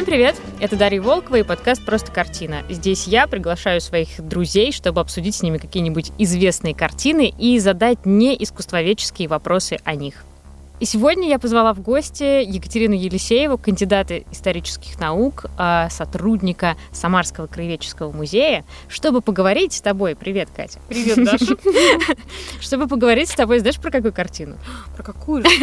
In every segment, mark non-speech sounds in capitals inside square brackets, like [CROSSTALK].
Всем привет! Это Дарья Волкова и подкаст «Просто картина». Здесь я приглашаю своих друзей, чтобы обсудить с ними какие-нибудь известные картины и задать не искусствоведческие вопросы о них. И сегодня я позвала в гости Екатерину Елисееву, кандидата исторических наук, а, сотрудника Самарского краеведческого музея, чтобы поговорить с тобой. Привет, Катя. Привет, Даша. [LAUGHS] Чтобы поговорить с тобой, знаешь, про какую картину? Про какую? [LAUGHS]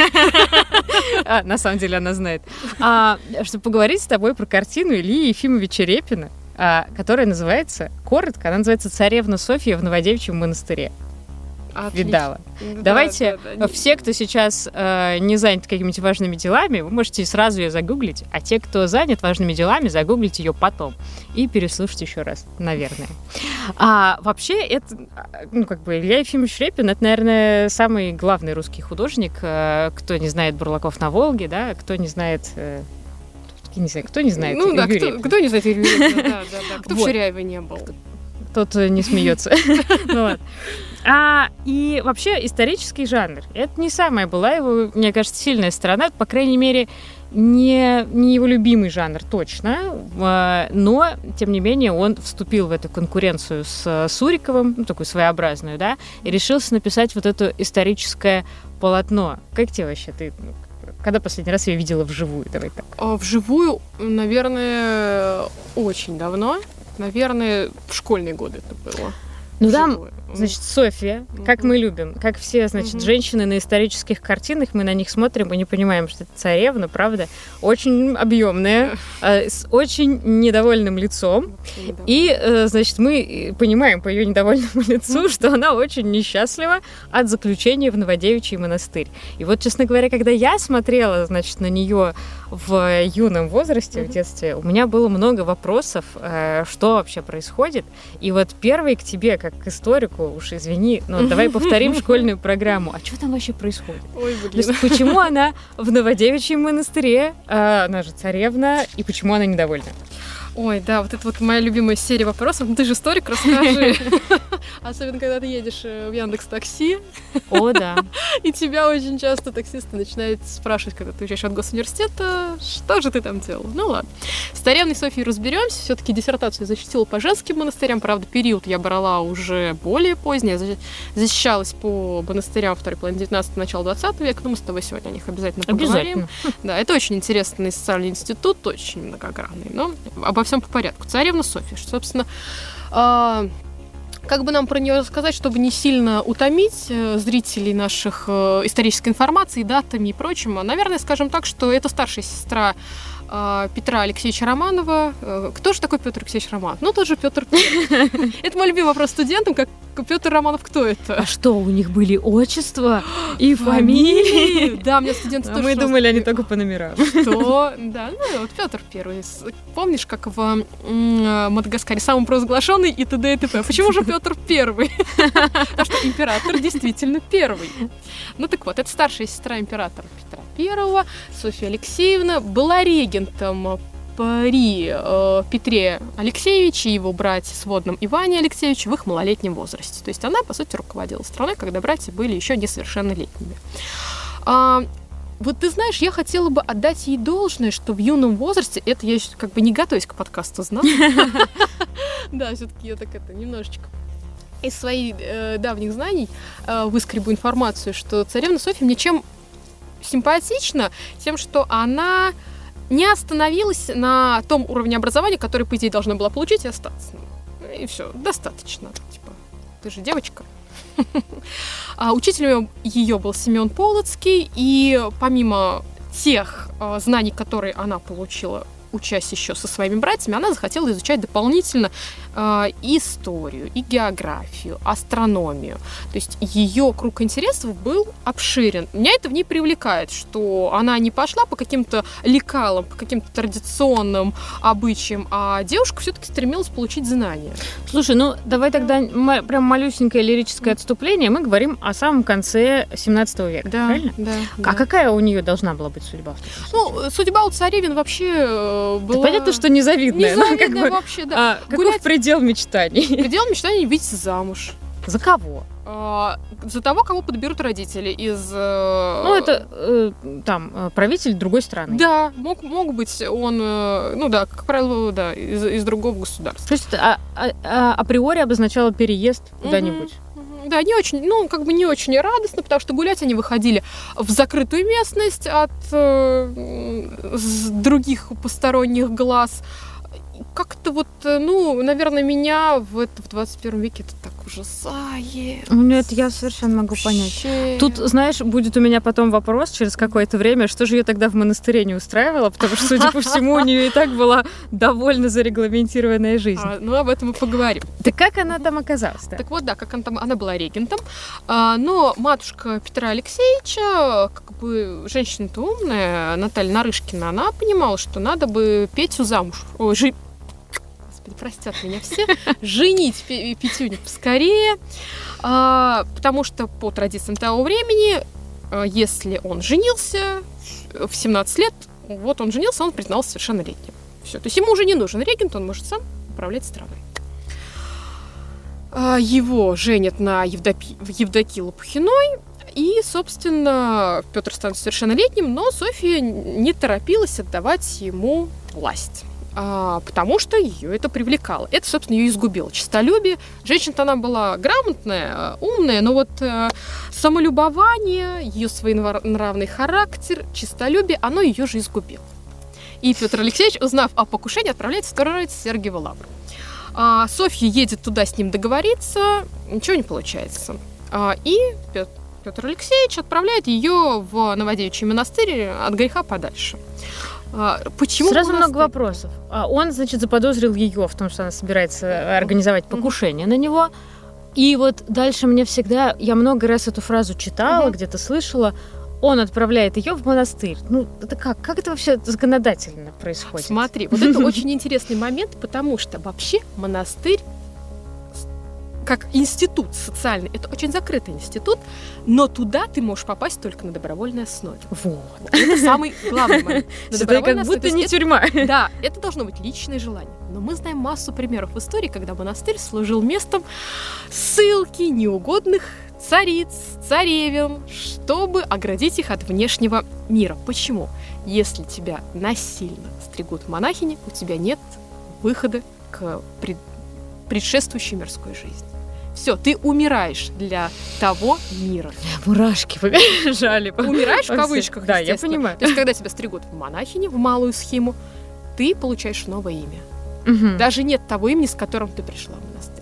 А, на самом деле она знает. А, чтобы поговорить с тобой про картину Ильи Ефимовича Репина, которая называется, коротко, она называется «Царевна Софья в Новодевичьем монастыре». Отлично. Видала. Да, Давайте да, да. все, кто сейчас э, не занят какими-то важными делами, вы можете сразу ее загуглить, а те, кто занят важными делами, загуглить ее потом и переслушать еще раз, наверное. А вообще это, ну как бы Илья Ефимович Репин, это, наверное, самый главный русский художник, э, кто не знает Бурлаков на Волге, да, кто не знает э, не знаю, кто не знает Ну да, кто, кто не знает Илью Репина, да, да, да. Кто в Вот. Ширяеве не был? тот не смеется. [LAUGHS] Ну ладно. А, и вообще исторический жанр. Это не самая была его, мне кажется, сильная сторона. По крайней мере, не, не его любимый жанр точно. А, Но, тем не менее, он вступил в эту конкуренцию с э, Суриковым, ну, такую своеобразную, да, и решился написать вот это историческое полотно. Как тебе вообще? Ты ну, когда последний раз я видела вживую? Давай так. А, Вживую, наверное, очень давно. Наверное, в школьные годы это было. Ну там Вживую. Значит, Софья, как мы любим, как все, значит, женщины на исторических картинах, мы на них смотрим и не понимаем, что это царевна, правда, очень объемная, э, с очень недовольным лицом. И, э, значит, мы э, понимаем по ее недовольному [LAUGHS] лицу, что она очень несчастлива от заключения в Новодевичий монастырь. И вот, честно говоря, когда я смотрела, значит, на нее в юном возрасте, в детстве, у меня было много вопросов, что вообще происходит. И вот первый к тебе, как к историку, уж извини, но давай повторим [LAUGHS] школьную программу. А что там вообще происходит? Ой, То блин. есть почему она в Новодевичьем монастыре, а, она же царевна, и почему она недовольна? Ой, да, вот это вот моя любимая серия вопросов. Ну, ты же историк, расскажи. [LAUGHS] Особенно, когда ты едешь э, в Яндекс Такси, О, да. [LAUGHS] и тебя очень часто таксисты начинают спрашивать, когда ты уезжаешь от госуниверситета, что же ты там делал? Ну ладно. С Таревной Софией разберемся. Все-таки диссертацию защитила по женским монастырям. Правда, период я брала уже более поздний. Я защ- защищалась по монастырям второй половины 19 начала 20 века. Ну, мы с тобой сегодня о них обязательно поговорим. Обязательно. [LAUGHS] Да, это очень интересный социальный институт, очень многогранный. Но обо всем по порядку. Царевна Софья, собственно, а, как бы нам про нее рассказать, чтобы не сильно утомить э, зрителей наших э, исторической информации, датами и прочим. Наверное, скажем так, что это старшая сестра Петра Алексеевича Романова. Э, Кто же такой Петр Алексеевич Романов? Ну, тот же Петр. [LAUGHS] Это мой любимый вопрос студентам, как Петр Романов, кто это? А что, у них были отчества [GASPS] и фамилии? Да, мне студенты А тоже мы думали, они только по номерам. [LAUGHS] Что? Да, ну вот Петр Первый. Помнишь, как в э, Мадагаскаре самый провозглашенный и т.д. и т.п. Почему же Петр Первый? [LAUGHS] Потому что император действительно первый. Ну так вот, это старшая сестра императора Петра Первого, Софья Алексеевна, была регентом при э, Петре Алексеевиче и его брате сводном Иване Алексеевиче в их малолетнем возрасте. То есть она, по сути, руководила страной, когда братья были еще несовершеннолетними. А, вот ты знаешь, я хотела бы отдать ей должное, что в юном возрасте, это я ещё как бы не готовясь к подкасту знала. [LAUGHS] Да, все-таки я так это немножечко из своих э, давних знаний э, выскребу информацию, что царевна Софья мне чем симпатична, тем, что она не остановилась на том уровне образования, который, по идее, должна была получить и остаться. И все, достаточно. Типа, ты же девочка. [LAUGHS] А Учителем ее был Семен Полоцкий, и помимо тех э, знаний, которые она получила учась еще со своими братьями, она захотела изучать дополнительно и историю, и географию, астрономию. То есть ее круг интересов был обширен. Меня это в ней привлекает, что она не пошла по каким-то лекалам, по каким-то традиционным обычаям, а девушка все-таки стремилась получить знания. Слушай, ну давай тогда прям малюсенькое лирическое отступление. Мы говорим о самом конце 17 века, правильно? да. А какая у нее должна была быть судьба? Ну, судьба у царевин вообще э, Да была... понятно, что незавидная. ну, как Незавидная бы, вообще, да. а, каков Гулять- предел мечтаний? [LAUGHS] Предел мечтаний выйти замуж. За кого? А, за того, кого подберут родители из... э, Ну, это э, там э, правитель другой страны. Да, мог, мог быть он, ну да, как правило, да, из, из другого государства. То есть это а- а- а- априори обозначало переезд куда-нибудь. Да, не очень, ну, как бы не очень радостно, потому что гулять они выходили в закрытую местность от э, других посторонних глаз. Как-то вот, э, ну, наверное, меня в, это, в 21 веке это так ужасает. Ну, это я совершенно могу понять. Вообще. Тут, знаешь, будет у меня потом вопрос через какое-то время, что же ее тогда в монастыре не устраивало, потому что, судя по всему, у нее и так была довольно зарегламентированная жизнь. А, ну, об этом мы поговорим. Так как она там оказалась? Да? Так вот, да, как она там, она была регентом, а, но матушка Петра Алексеевича, как бы женщина-то умная, Наталья Нарышкина, она понимала, что надо бы Петю замуж, ой, Господи, простят меня все, женить Пе- Петюню поскорее, а, потому что по традициям того времени, а, если он женился в 17 лет, вот он женился, он признался совершеннолетним. Все, то есть ему уже не нужен регент, он может сам управлять страной. А, Его женят на Евдопи... Евдокии Лопухиной, и, собственно, Петр станет совершеннолетним, но Софья не торопилась отдавать ему власть. А, потому что ее это привлекало. Это, собственно, ее изгубило. Чистолюбие. Женщина-то она была грамотная, э, умная, но вот э, самолюбование, ее своенравный характер, чистолюбие, оно ее же изгубило. И Петр Алексеевич, узнав о покушении, отправляется строить Сергиева Лавру. А, Софья едет туда с ним договориться, ничего не получается. А, и Пет- Петр Алексеевич отправляет ее в Новодевичий монастырь от греха подальше. А, Почему Сразу много вопросов. А Он, значит, заподозрил ее в том, что она собирается организовать покушение на него. И вот дальше мне всегда, я много раз эту фразу читала, Мгм. где-то слышала. Он отправляет ее в монастырь. Ну, это как? Как это вообще законодательно происходит? Смотри, вот это очень интересный момент, потому что вообще монастырь как институт социальный, это очень закрытый институт, но туда ты можешь попасть только на добровольной основе. Вот. Это самый главный момент. Это как будто То не тюрьма. Да, это должно быть личное желание. Но мы знаем массу примеров в истории, когда монастырь служил местом ссылки неугодных цариц, царевен, чтобы оградить их от внешнего мира. Почему? Если тебя насильно стригут монахини, у тебя нет выхода к пред- предшествующей мирской жизни. Все, ты умираешь для того мира. Мурашки побежали. Умираешь в кавычках, Да, я понимаю. То есть, когда тебя стригут в монахини, в малую схему, ты получаешь новое имя. Мгм. Даже нет того имени, с которым ты пришла в монастырь.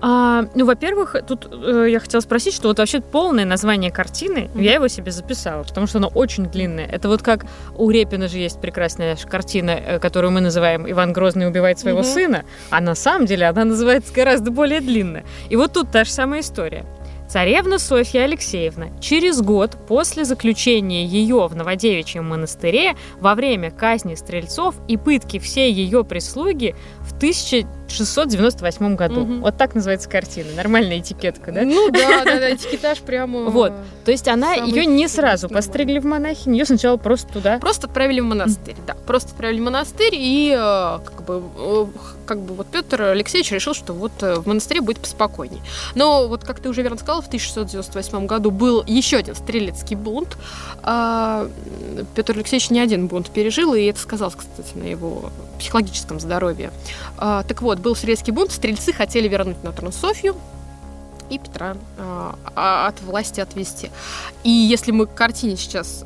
А, ну, во-первых, тут э, я хотела спросить, что вот вообще полное название картины, Мгм. я его себе записала, потому что оно очень длинное. Это вот как у Репина же есть прекрасная картина, э, которую мы называем «Иван Грозный убивает своего Мгм. сына», а на самом деле она называется гораздо более длинная. И вот тут та же самая история. Царевна Софья Алексеевна через год после заключения ее в Новодевичьем монастыре во время казни стрельцов и пытки всей ее прислуги в 1698 году. Мгм. Вот так называется картина. Нормальная этикетка, да? Ну да, да, да, [LAUGHS] этикетаж прямо... Вот. То есть она ее не сразу постригли в монахинь, ее сначала просто туда. Просто отправили в монастырь, да. Просто отправили в монастырь, и э, как бы, э, как бы вот Петр Алексеевич решил, что вот э, в монастыре будет поспокойней. Но вот, как ты уже верно сказала, в 1698 году был еще один стрелецкий бунт. А, Петр Алексеевич не один бунт пережил, и это сказалось, кстати, на его психологическом здоровье. А, так вот, был стрелецкий бунт, стрельцы хотели вернуть на Софью, и Петра а, от власти отвести. И если мы к картине сейчас,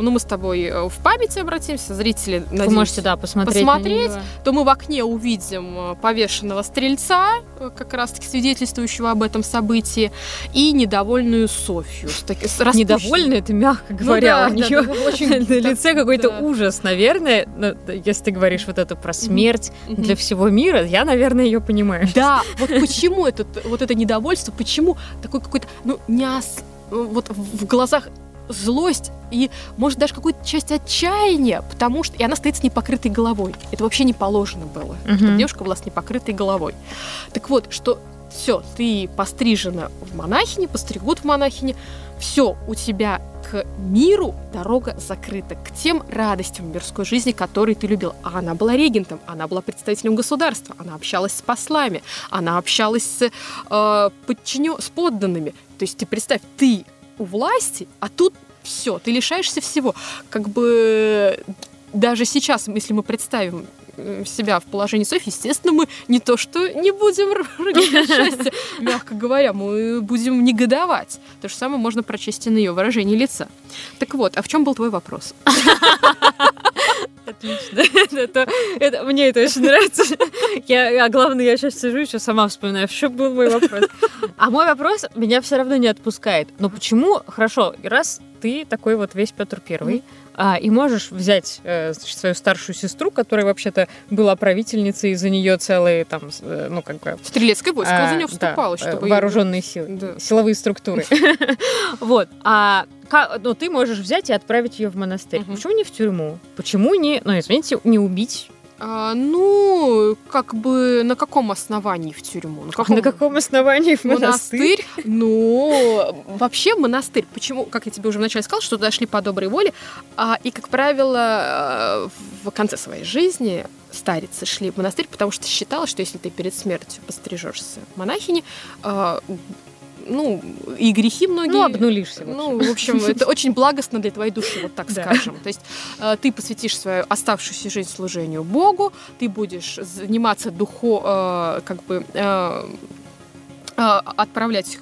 ну мы с тобой э, в памяти обратимся, зрители, Вы надеюсь, можете, да, посмотреть. посмотреть. то мы в окне увидим э, повешенного стрельца, э, как раз-таки свидетельствующего об этом событии, и недовольную Софью. С таки- с распущенной- Недовольна, это мягко Ну говоря. да, у да, нее да, очень [LAUGHS] на лице какой-то да. ужас, наверное. Ну, да, Если ты говоришь вот это про смерть Мгм. для всего мира, я, наверное, ее понимаю. Да, вот почему этот, вот это недовольство, почему такой какой-то, ну, не ос- вот в глазах злость и, может, даже какую-то часть отчаяния, потому что... И она стоит с непокрытой головой. Это вообще не положено было, чтобы Мгм. девушка была с непокрытой головой. Так вот, что все, ты пострижена в монахине, постригут в монахине, все, у тебя к миру дорога закрыта, к тем радостям мирской жизни, которые ты любил. А она была регентом, она была представителем государства, она общалась с послами, она общалась с, э, подчинё... с подданными. То есть ты представь, ты у власти, а тут все, ты лишаешься всего. Как бы даже сейчас, если мы представим э, себя в положении Софьи, естественно, мы не то что не будем рыгать счастья, [LAUGHS] мягко говоря, мы будем негодовать. То же самое можно прочесть и на ее выражении лица. Так вот, а в чем был твой вопрос? [LAUGHS] Отлично. [LAUGHS] это, это, мне это очень нравится. Я, а главное, я сейчас сижу еще сама вспоминаю, что был мой вопрос. А мой вопрос меня все равно не отпускает. Но почему, хорошо, раз ты такой вот весь Петр Первый, а, и можешь взять э, значит, свою старшую сестру, которая вообще-то была правительницей, и за нее целые там, э, ну как бы... Стрелецкое войско а, за нее вступало, да, чтобы... Вооруженные силы, да. силовые структуры. [LAUGHS] Вот. А ну, ты можешь взять и отправить ее в монастырь. Почему не в тюрьму? Почему не, ну, извините, не убить а, ну, как бы на каком основании в тюрьму? На каком, на каком основании в монастырь? монастырь? Ну, вообще монастырь. Почему, как я тебе уже вначале сказала, что туда шли по доброй воле, а, и, как правило, э, в конце своей жизни старицы шли в монастырь, потому что считалось, что если ты перед смертью пострижешься монахини, а, ну, и грехи многие... Ну, обнулишься. В ну, в общем, это очень благостно для твоей души, вот так [LAUGHS] скажем. То есть э, ты посвятишь свою оставшуюся жизнь служению Богу, ты будешь заниматься духо... Э, как бы... Э, отправлять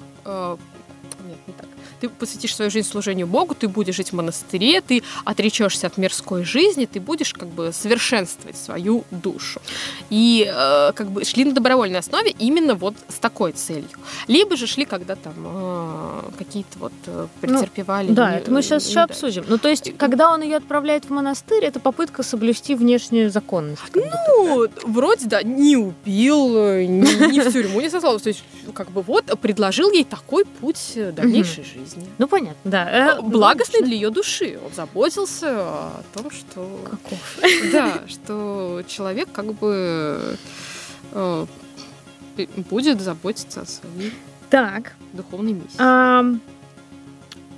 ты посвятишь свою жизнь служению Богу, ты будешь жить в монастыре, ты отречешься от мирской жизни, ты будешь как бы совершенствовать свою душу. И э, как бы шли на добровольной основе именно вот с такой целью. Либо же шли, когда там э, какие-то вот э, ну, претерпевали. Ну, да, не, это мы сейчас еще обсудим. Ну, то есть, когда он ее отправляет в монастырь, это попытка соблюсти внешнюю законность. Ну, вроде, да, не убил, э, не, не в тюрьму не сослал. То есть, как бы вот предложил ей такой путь дальнейшей жизни жизни. Ну, понятно, да. Э, Благостный для ее души. Он заботился о том, что... Каков. [LAUGHS] Да, что человек как бы э, будет заботиться о своей так. духовной миссии. А,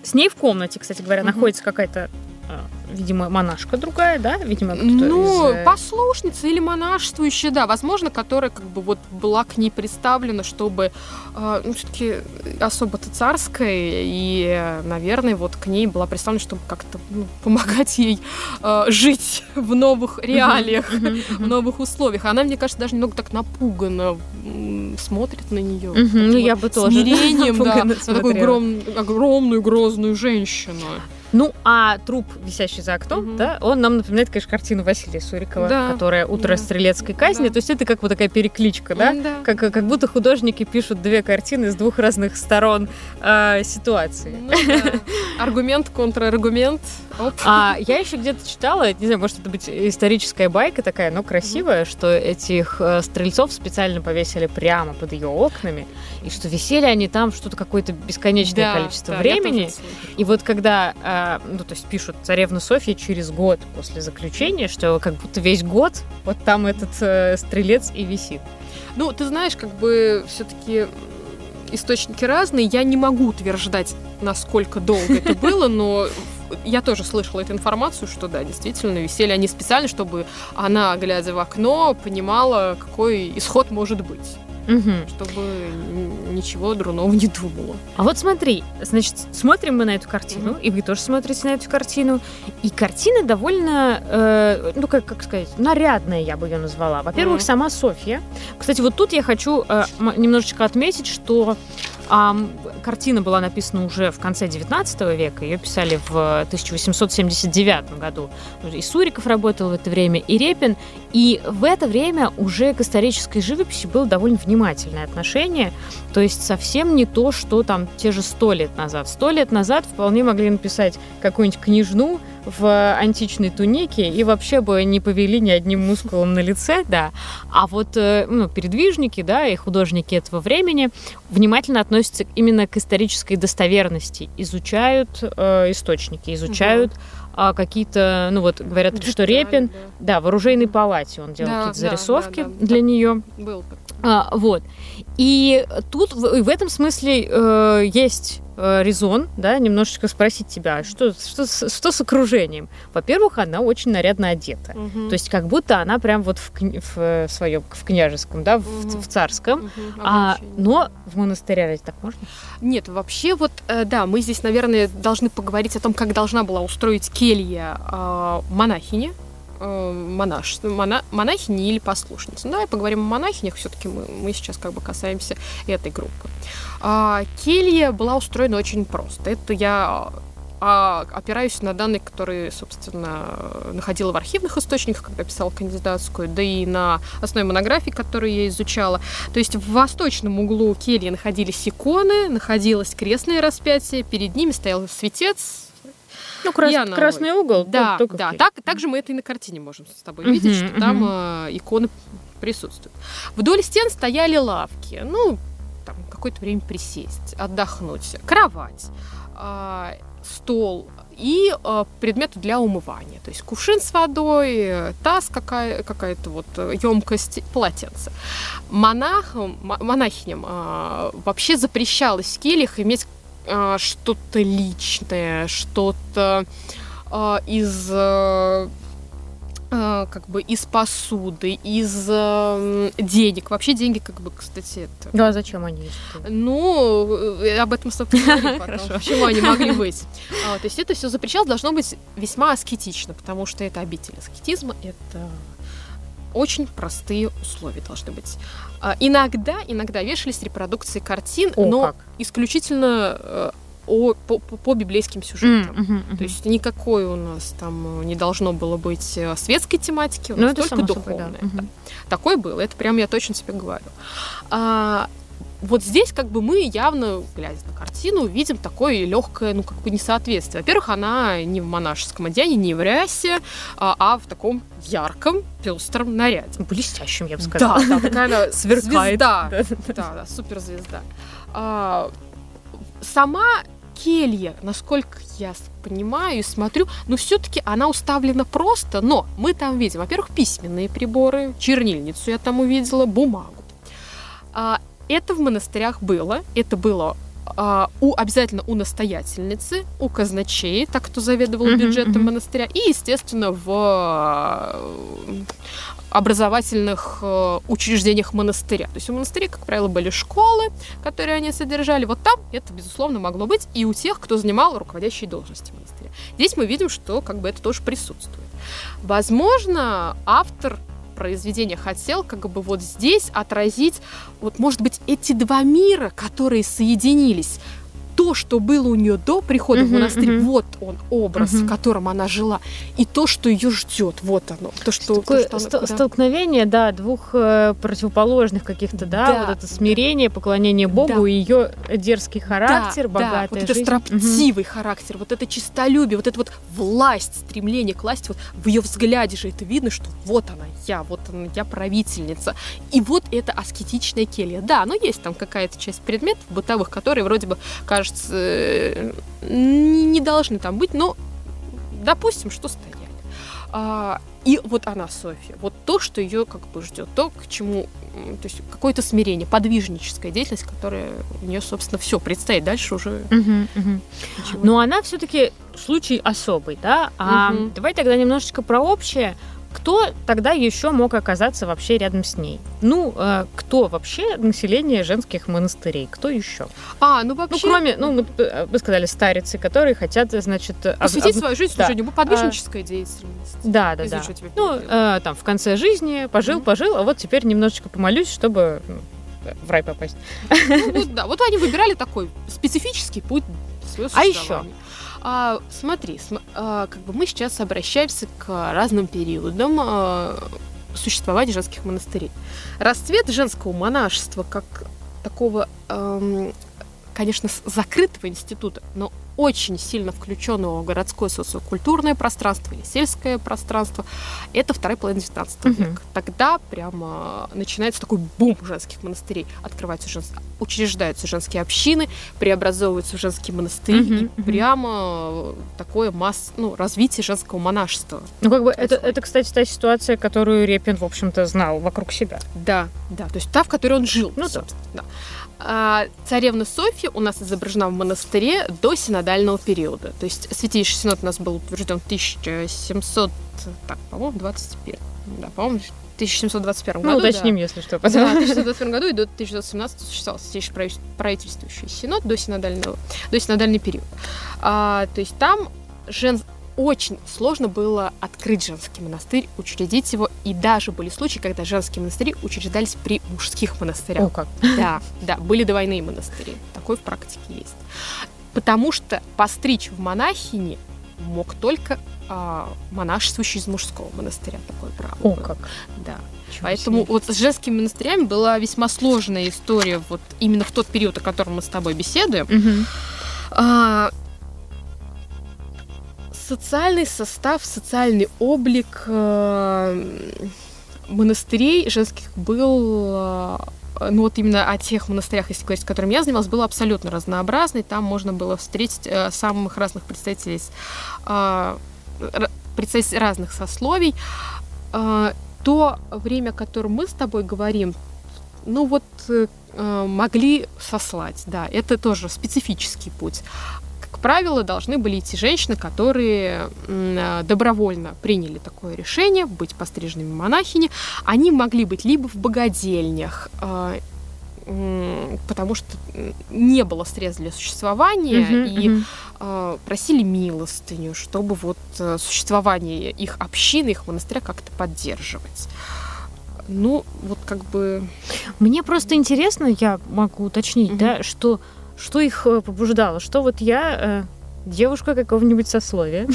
с ней в комнате, кстати говоря, угу. находится какая-то а, видимо, монашка другая, да? Видимо, Ну, из... Э, послушница или монашествующая, да, возможно, которая как бы вот была к ней представлена, чтобы, э, ну, все-таки особо-то царская, и, наверное, вот к ней была представлена, чтобы как-то ну, помогать ей э, жить в новых реалиях, [LAUGHS] в новых условиях. Она, мне кажется, даже немного так напугана смотрит на нее. Ну, я бы тоже. [LAUGHS] Смирением, да, на такую огромную, грозную женщину. Ну, а труп, висящий за окном, угу. да, он нам напоминает, конечно, картину Василия Сурикова, да. которая «Утро да. стрелецкой казни». Да. То есть это как вот такая перекличка, да? да. Как, как будто художники пишут две картины с двух разных сторон э, ситуации. Ну, да. [LAUGHS] Аргумент, контраргумент. Оп. А я еще где-то читала, не знаю, может это быть историческая байка такая, но красивая, угу. что этих э, стрельцов специально повесили прямо под ее окнами, и что висели они там что-то какое-то бесконечное да, количество да, времени. И вот когда ну, то есть пишут царевна Софья через год после заключения, что как будто весь год вот там этот э, стрелец и висит. Ну, ты знаешь, как бы все-таки источники разные. Я не могу утверждать, насколько долго это было, но я тоже слышала эту информацию, что да, действительно, висели они специально, чтобы она, глядя в окно, понимала, какой исход может быть угу. чтобы ничего дурного не думала. А вот смотри, значит, смотрим мы на эту картину, угу. и вы тоже смотрите на эту картину, и картина довольно, э, ну как, как сказать, нарядная, я бы ее назвала. Во-первых, угу. сама Софья. Кстати, вот тут я хочу э, немножечко отметить, что а картина была написана уже в конце XIX века, ее писали в 1879 году. И Суриков работал в это время, и Репин. И в это время уже к исторической живописи было довольно внимательное отношение. То есть совсем не то, что там те же сто лет назад. Сто лет назад вполне могли написать какую-нибудь книжну, в античной тунике и вообще бы не повели ни одним мускулом на лице, да. А вот э, ну, передвижники, да, и художники этого времени внимательно относятся именно к исторической достоверности, изучают э, источники, изучают угу а какие-то, ну вот говорят, Детали, что Репин, да. да, в оружейной палате он делал да, какие-то зарисовки да, да, для нее. Был а, вот. И тут в, в этом смысле э, есть резон, да, немножечко спросить тебя, а что, что, с- что с окружением? Во-первых, она очень нарядно одета. Мгм. То есть как будто она прям вот в, в, э, своем, в княжеском, да, в, Мгм. в царском. Мгм, А, но в монастыре разве так можно? Нет, вообще вот, э, да, мы здесь, наверное, должны поговорить о том, как должна была устроить келья э, монахиня, э, монаш, мона- монахини или послушницы. Ну, давай поговорим о монахинях, все-таки мы, мы сейчас как бы касаемся этой группы. А, келья была устроена очень просто. Это я а, опираюсь на данные, которые, собственно, находила в архивных источниках, когда писала кандидатскую, да и на основе монографий, которые я изучала. То есть в восточном углу кельи находились иконы, находилось крестное распятие, перед ними стоял светец. Ну, крас- Я на- красный угол. Да, только в да. Так, также мы это и на картине можем с тобой Мгм, видеть, что там мгм. э, иконы присутствуют. Вдоль стен стояли лавки. Ну, там какое-то время присесть, отдохнуть. Кровать, а, стол и а, предметы для умывания. То есть кувшин с водой, э, таз какая, какая-то вот емкость, полотенце. Монахам, мо- монахиням а, вообще запрещалось в кельях иметь что-то личное, что-то а, из э, э, как бы из посуды, из э, денег. Вообще деньги, как бы, кстати, это Да, зачем они есть? ну, э, об этом, собственно, [LAUGHS] поговорим потом. Хорошо. Почему они могли быть? [LAUGHS] А, то есть это все запрещалось, должно быть весьма аскетично, потому что это обитель аскетизма, это очень простые условия должны быть. А, иногда, иногда вешались репродукции картин, О, но как. исключительно э, о- по, по- библейским сюжетам. М, мгм, мгм. То есть никакой у нас там э, не должно было быть э, светской тематики, у Ну, нас это только само собой, да. духовная. Мгм. да. Такое было, это прям я точно себе говорю. А, вот здесь как бы мы явно, глядя на картину, видим такое легкое, ну, как бы несоответствие. Во-первых, она не в монашеском одеянии, не в рясе, а, а в таком ярком, пестром наряде. Блестящим, я бы сказала. Да, да, такая [LAUGHS] Сверкает. звезда. Да. Да, да, суперзвезда. А, сама келья, насколько я понимаю и смотрю, ну все-таки она уставлена просто, но мы там видим, во-первых, письменные приборы, чернильницу я там увидела, бумагу. А, это в монастырях было, это было а, у, обязательно у настоятельницы, у казначей, так кто заведовал Мгм, бюджетом мгм. монастыря, и, естественно, в э, образовательных э, учреждениях монастыря. То есть у монастырей, как правило, были школы, которые они содержали. Вот там это, безусловно, могло быть и у тех, кто занимал руководящие должности монастыря. Здесь мы видим, что как бы это тоже присутствует. Возможно, автор произведения хотел как бы вот здесь отразить, вот, может быть, эти два мира, которые соединились, то, что было у нее до прихода в Мгм, монастырь, мгм. вот он образ, Мгм. в котором она жила, и то, что ее ждет, вот оно, то, что, то, Такое что она- ст- да. столкновение, да, двух э, противоположных каких-то, да, Да, вот это смирение, поклонение Богу Да. и ее дерзкий характер, да, богатая да, вот это жизнь. строптивый характер, вот это честолюбие, вот это вот власть, стремление к власти, вот в ее взгляде же это видно, что вот она я, вот она я правительница. И вот это аскетичная келья. Да, но есть там какая-то часть предметов бытовых, которые вроде бы, кажется, э, не, не должны там быть, но допустим, что стояли. А, и вот она, Софья, вот то, что ее как бы ждет, то, к чему, то есть какое-то смирение, подвижническая деятельность, которая у нее, собственно, все предстоит. Дальше уже мгм. ничего. Но она все-таки случай особый, да? А Мгм. давай тогда немножечко про общее. Кто тогда еще мог оказаться вообще рядом с ней? Ну, э, кто вообще население женских монастырей? Кто еще? А, ну Ну, вообще... кроме, ну, мы, э, вы сказали, старицы, которые хотят, значит... об- посвятить об- свою жизнь да. служению, подвижническая деятельность. Да, да, да. Ну, э, там, в конце жизни пожил, Мгм. пожил, а вот теперь немножечко помолюсь, чтобы ну, в рай попасть. Ну, вот, да, вот они выбирали такой специфический путь А существования. А, смотри, см- а, как бы мы сейчас обращаемся к разным периодам а, существования женских монастырей. Расцвет женского монашества как такого, эм, конечно, закрытого института, но очень сильно включенного в городское социокультурное пространство или сельское пространство, это вторая половина 19 Мгм. века. Тогда прямо начинается такой бум женских монастырей. Открываются жен... учреждаются женские общины, преобразовываются в женские монастыри, Мгм, и мгм. прямо такое масс... ну, развитие женского монашества. Ну, как бы это, это, кстати, та ситуация, которую Репин, в общем-то, знал вокруг себя. Да, Да, то есть та, в которой он жил. Ну да. собственно, да. А, царевна Софья у нас изображена в монастыре до синодального периода. То есть Святейший Синод у нас был утвержден в 1700, так, по-моему, 21. Да, по-моему, в 1721 Ну, году. уточним, да. если что. Да, в 1921 году и до 1917 существовал Святейший правитель- правительствующий синод до синодального, до синодальный период. А, то есть там жен... очень сложно было открыть женский монастырь, учредить его, и даже были случаи, когда женские монастыри учреждались при мужских монастырях. О, как. Да, да, были двойные монастыри. Такой в практике есть. Потому что постричь в монахини мог только а, монашествующий из мужского монастыря. Такое право. О, было. как. Да. Ничего Поэтому себе. вот с женскими монастырями была весьма сложная история вот именно в тот период, о котором мы с тобой беседуем. А, социальный состав, социальный облик э, монастырей женских был, э, ну вот именно о тех монастырях, если говорить, с которыми я занималась, был абсолютно разнообразный. Там можно было встретить э, самых разных представителей, представителей разных сословий. То время, о котором мы с тобой говорим, ну вот могли сослать, да, это тоже специфический путь. Как правило, должны были идти женщины, которые э, добровольно приняли такое решение быть постриженными монахини. Они могли быть либо в богадельнях, э, потому что не было средств для существования, Мгм, и э, просили милостыню, чтобы вот существование их общины, их монастыря как-то поддерживать. Ну, вот как бы... Мне просто интересно, я могу уточнить, Мгм. да, что, что их э, побуждало, что вот я э, девушка какого-нибудь сословия,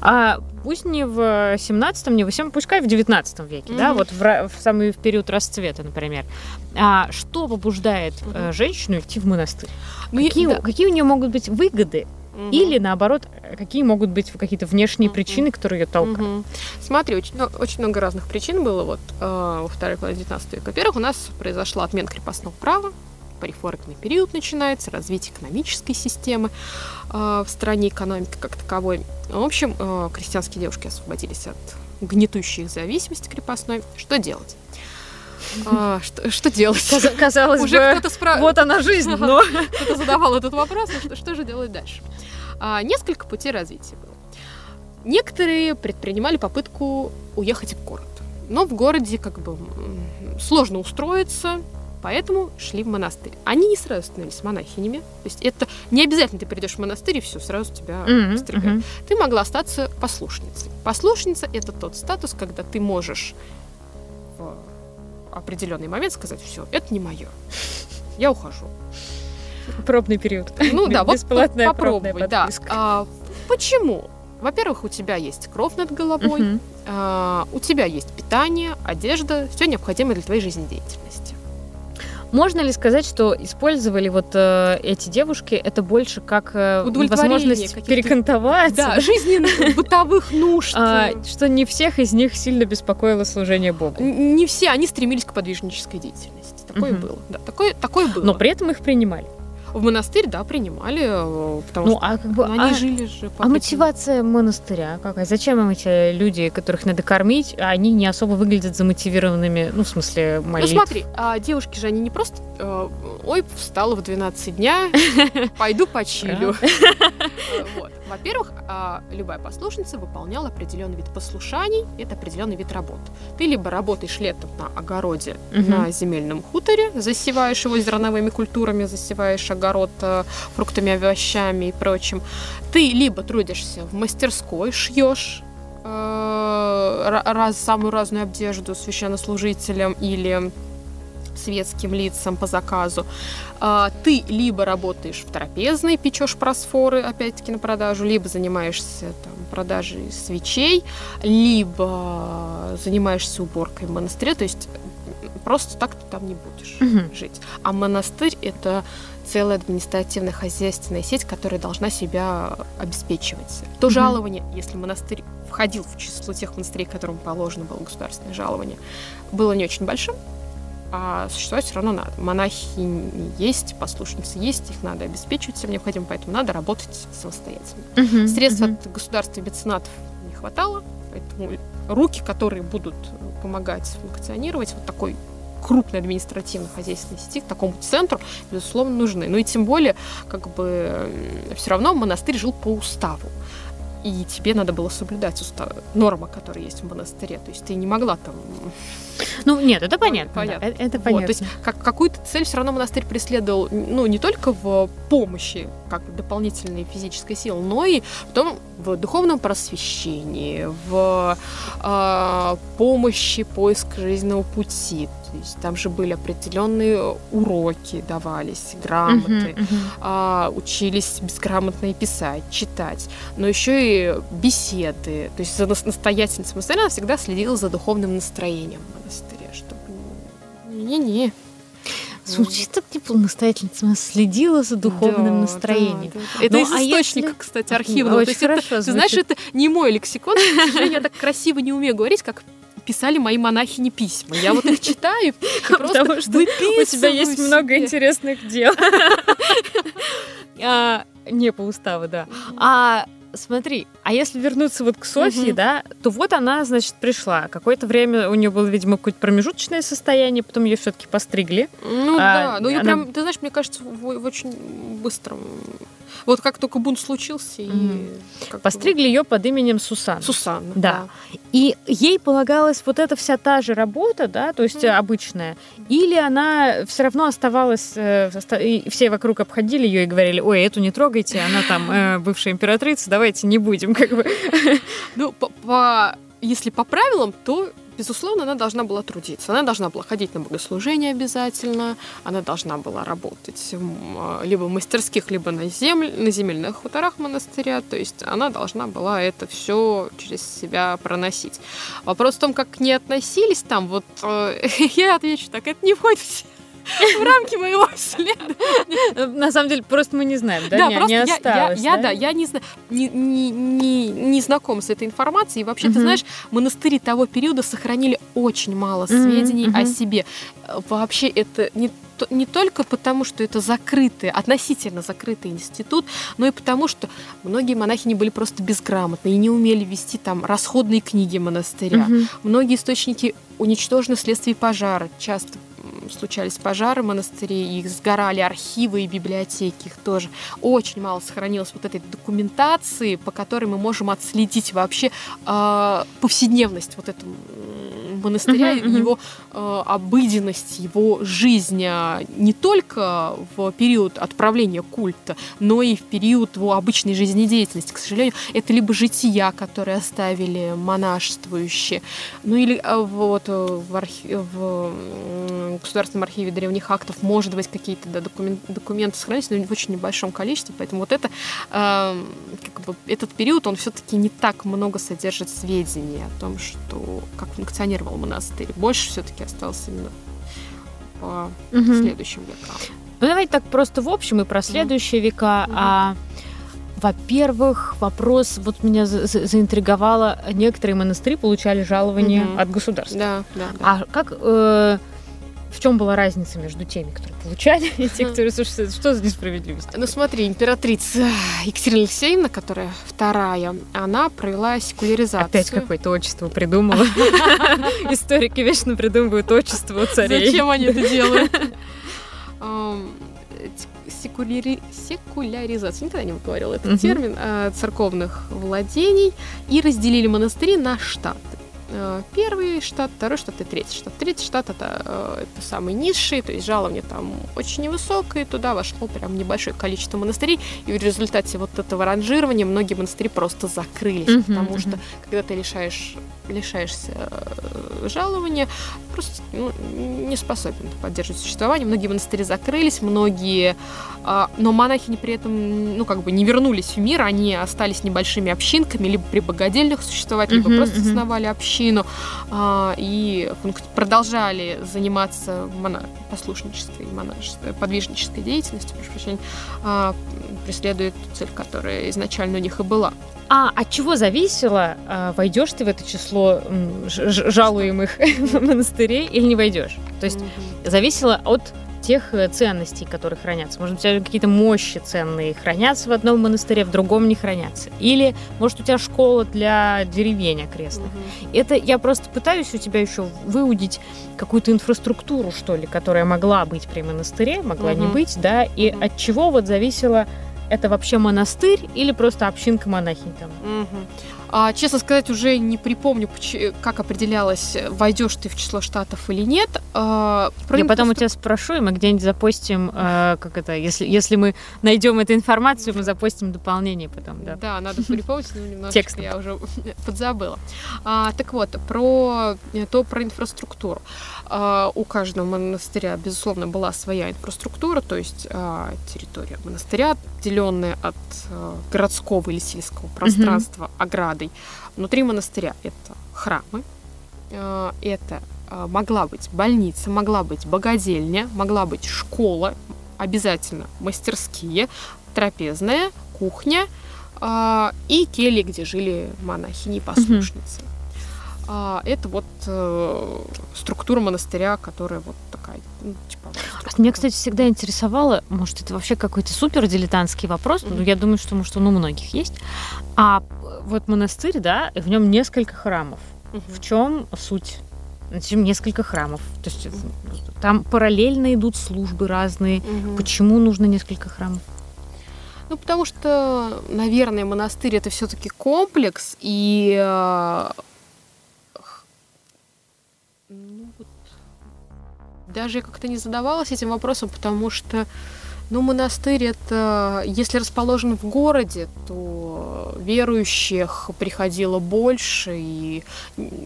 а пусть не в 17 не в 18 пускай в 19 веке, да, вот в, ра- в самый период расцвета, например. А что побуждает э, женщину идти в монастырь? Ну, Какие, да. какие у нее могут быть выгоды? Мгм. Или, наоборот, какие могут быть какие-то внешние Мгм. причины, которые ее толкают? Мгм. Смотри, очень, ну, очень много разных причин было вот э, во второй половине 19 века. Во-первых, у нас произошла отмена крепостного права, реформный период начинается, развитие экономической системы э, в стране, экономики как таковой. В общем, э, крестьянские девушки освободились от гнетущей их зависимости крепостной. Что делать? А, [LAUGHS] что, что делать? Каза- Казалось Уже бы, кто-то спра- вот она жизнь, но... кто-то задавал этот вопрос, ну что, что же делать дальше? А, несколько путей развития было. Некоторые предпринимали попытку уехать в город. Но в городе как бы сложно устроиться, поэтому шли в монастырь. Они не сразу становились монахинями. То есть это не обязательно ты придешь в монастырь и все, сразу тебя постригают. мгм. Ты могла остаться послушницей. Послушница — это тот статус, когда ты можешь в определенный момент сказать, все, это не мое. Я ухожу. Пробный период. Ну да, вот попробуй, да. А, почему? Во-первых, у тебя есть кровь над головой, Мгм. а, у тебя есть питание, одежда, все необходимое для твоей жизнедеятельности. Можно ли сказать, что использовали вот э, эти девушки это больше как э, возможность перекантоваться? Да, жизненных, [LAUGHS] бытовых нужд. А, что не всех из них сильно беспокоило служение Богу. Не все, они стремились к подвижнической деятельности. Такое Мгм. было. Да, такое, такое было. Но при этом их принимали. В монастырь, да, принимали, э, потому Ну, что а как бы... ну, они а- жили же по А мотивация монастыря какая? Зачем им эти люди, которых надо кормить, а они не особо выглядят замотивированными, ну, в смысле, Ну молитв? смотри, а девушки же они не просто, э, ой, встала в 12 дня, [LAUGHS] пойду почилю. [LAUGHS] Вот. Во-первых, а, любая послушница выполняла определенный вид послушаний, это определенный вид работ. Ты либо работаешь летом на огороде Мгм. на земельном хуторе, засеваешь его зерновыми культурами, засеваешь огород э, фруктами, овощами и прочим. Ты либо трудишься в мастерской, шьешь э, ра- раз, самую разную одежду священнослужителям или светским лицам по заказу. А, Ты либо работаешь в трапезной, печешь просфоры, опять-таки на продажу, либо занимаешься там, продажей свечей, либо занимаешься уборкой в монастыре, то есть просто так ты там не будешь Мгм. жить. А монастырь — это целая административно-хозяйственная сеть, которая должна себя обеспечивать. То Мгм. жалование, если монастырь входил в число тех монастырей, которым положено было государственное жалование, было не очень большим, а существовать все равно надо. Монахи есть, послушницы есть, их надо обеспечивать всем необходимым, поэтому надо работать самостоятельно. Мгм. Средств Мгм. от государства и меценатов не хватало, поэтому руки, которые будут помогать функционировать, вот такой крупной административно-хозяйственной сети, к такому центру, безусловно, нужны. Ну и тем более, как бы, все равно монастырь жил по уставу и тебе надо было соблюдать устав, нормы, которые есть в монастыре. То есть ты не могла там... Ну, нет, это понятно. понятно. Да, это понятно. Вот, то есть как, какую-то цель все равно монастырь преследовал, ну, не только в помощи, как дополнительной физической силы, но и в том, в духовном просвещении, в э, помощи поиск жизненного пути. То есть там же были определенные уроки давались, грамоты, uh-huh, uh-huh. Э, учились безграмотно писать, читать, но еще и беседы. То есть за настоятельницей монастыря всегда следила за духовным настроением в монастыре, чтобы не-не. Звучит так настоятельница следила за духовным да, настроением. Да, да. Это ну, из а источника, если... кстати, архивного. Очень То есть хорошо это, Ты знаешь, это не мой лексикон, я так красиво не умею говорить, как писали мои монахини письма. Я вот их читаю [LAUGHS] Потому что у тебя есть много интересных дел. [LAUGHS] А, не по уставу, да. А смотри, а если вернуться вот к Софии, угу. да, то вот она, значит, пришла. Какое-то время у нее было, видимо, какое-то промежуточное состояние, потом ее все-таки постригли. Ну а, да, ну она... прям, ты знаешь, мне кажется, в, в очень быстром вот как только бунт случился, mm. и... Постригли ее под именем Сусанна. Сусанна, да. да. И ей полагалась вот эта вся та же работа, да, то есть mm. обычная, или она все равно оставалась, э, и все вокруг обходили ее и говорили, ой, эту не трогайте, она там э, [LAUGHS] бывшая императрица, давайте не будем, как бы. Ну, по, по, если по правилам, то безусловно, она должна была трудиться. Она должна была ходить на богослужение обязательно, она должна была работать а, либо в мастерских, либо на, земль, на земельных хуторах монастыря. То есть она должна была это все через себя проносить. Вопрос в том, как к ней относились там, вот э, [LAUGHS] я отвечу так, это не входит в в рамки моего исследования. На самом деле, просто мы не знаем, да? Да, не, просто не осталось, я, я, да, я не, не, не, не, не знакома с этой информацией. И вообще, угу. ты знаешь, монастыри того периода сохранили очень мало сведений угу. о себе. Вообще, это не не только потому, что это закрытый, относительно закрытый институт, но и потому, что многие монахини были просто безграмотны и не умели вести там расходные книги монастыря. Угу. Многие источники уничтожены вследствие пожара. Часто случались пожары в монастыре, их сгорали архивы и библиотеки, их тоже очень мало сохранилось вот этой документации, по которой мы можем отследить вообще э, повседневность вот этого монастыря, uh-huh, uh-huh. его э, обыденность, его жизнь а, не только в период отправления культа, но и в период его обычной жизнедеятельности. К сожалению, это либо жития, которые оставили монашествующие, ну или а, вот э, в, архи... в Государственном архиве древних актов, может быть, какие-то да, документ... документы сохранились, но в очень небольшом количестве, поэтому вот это, э, как бы, этот период, он все-таки не так много содержит сведений о том, что как функционировал монастырь. Больше все-таки осталось именно по угу. следующим векам. Ну давайте так просто в общем и про следующие века. Угу. А во-первых, вопрос вот меня за за заинтриговало. Некоторые монастыри получали жалования угу. от государства. Да, да, да. А как э, в чем была разница между теми, которые получали, и те, которые... Слушай, что за несправедливость? Ну смотри, императрица Екатерина Алексеевна, которая вторая, она провела секуляризацию. Опять какое-то отчество придумала. [LAUGHS] Историки вечно придумывают отчество царей. Зачем они это делают? [LAUGHS] секуляри... секуляризацию, никогда не говорила этот uh-huh. термин, а, церковных владений и разделили монастыри на штаты. Э, первый штат, второй штат и третий штат. Третий штат это, э, это самый низший, то есть жалование там очень невысокое, туда вошло прям небольшое количество монастырей, и в результате вот этого ранжирования многие монастыри просто закрылись, uh-huh, потому uh-huh. что когда ты лишаешь лишаешься э, жалования, просто ну, не способен поддерживать существование. Многие монастыри закрылись, многие, а, но монахи при этом, ну, как бы не вернулись в мир, они остались небольшими общинками, либо при богадельных существовать, либо uh-huh, просто uh-huh. основали общину а, и продолжали заниматься моно- послушнической, монашеской, подвижнической деятельностью, прошу прощения, а, преследует цель, которая изначально у них и была. А от чего зависело, а, войдешь ты в это число жалуемых [LAUGHS] монастырей или не войдешь? То есть зависело от тех э, ценностей, которые хранятся. Может у тебя какие-то мощи ценные хранятся в одном монастыре, в другом не хранятся. Или, может, у тебя школа для деревень окрестных. Мгм. Это я просто пытаюсь у тебя еще выудить какую-то инфраструктуру, что ли, которая могла быть при монастыре, могла не Мгм. быть, да, и Мгм. от чего вот зависело это вообще монастырь или просто общинка монахинь там? Мгм. А, честно сказать, уже не припомню, как определялось, войдешь ты в число штатов или нет. А, Я потом у тебя спрошу, и мы где-нибудь запостим, э, как это, если, если мы найдем эту информацию, мы запостим дополнение потом, да. Да, надо припомнить, но немножечко Текстом. я уже [LAUGHS] подзабыла. А, так вот, про э, то про инфраструктуру. А, у каждого монастыря, безусловно, была своя инфраструктура, то есть а, территория монастыря, отделенная от а, городского или сельского пространства оградой. Внутри монастыря это храмы, а, это а, могла быть больница, могла быть богадельня, могла быть школа, обязательно мастерские, трапезная, кухня а, и кельи, где жили монахини и послушницы. А, это вот э, структура монастыря, которая вот такая, ну, А структура. Меня, кстати, всегда интересовало, может, это вообще какой-то супер дилетантский вопрос, но Мгм. я думаю, что, может, он у многих есть. А э, вот монастырь, да, и в нем несколько храмов. Мгм. В чем суть? Зачем несколько храмов? То есть там параллельно идут службы разные. Мгм. Почему нужно несколько храмов? Ну, потому что, наверное, монастырь это все-таки комплекс, и э, ну, вот, даже я как-то не задавалась этим вопросом, потому что ну, монастырь это, если расположен в городе, то верующих приходило больше, и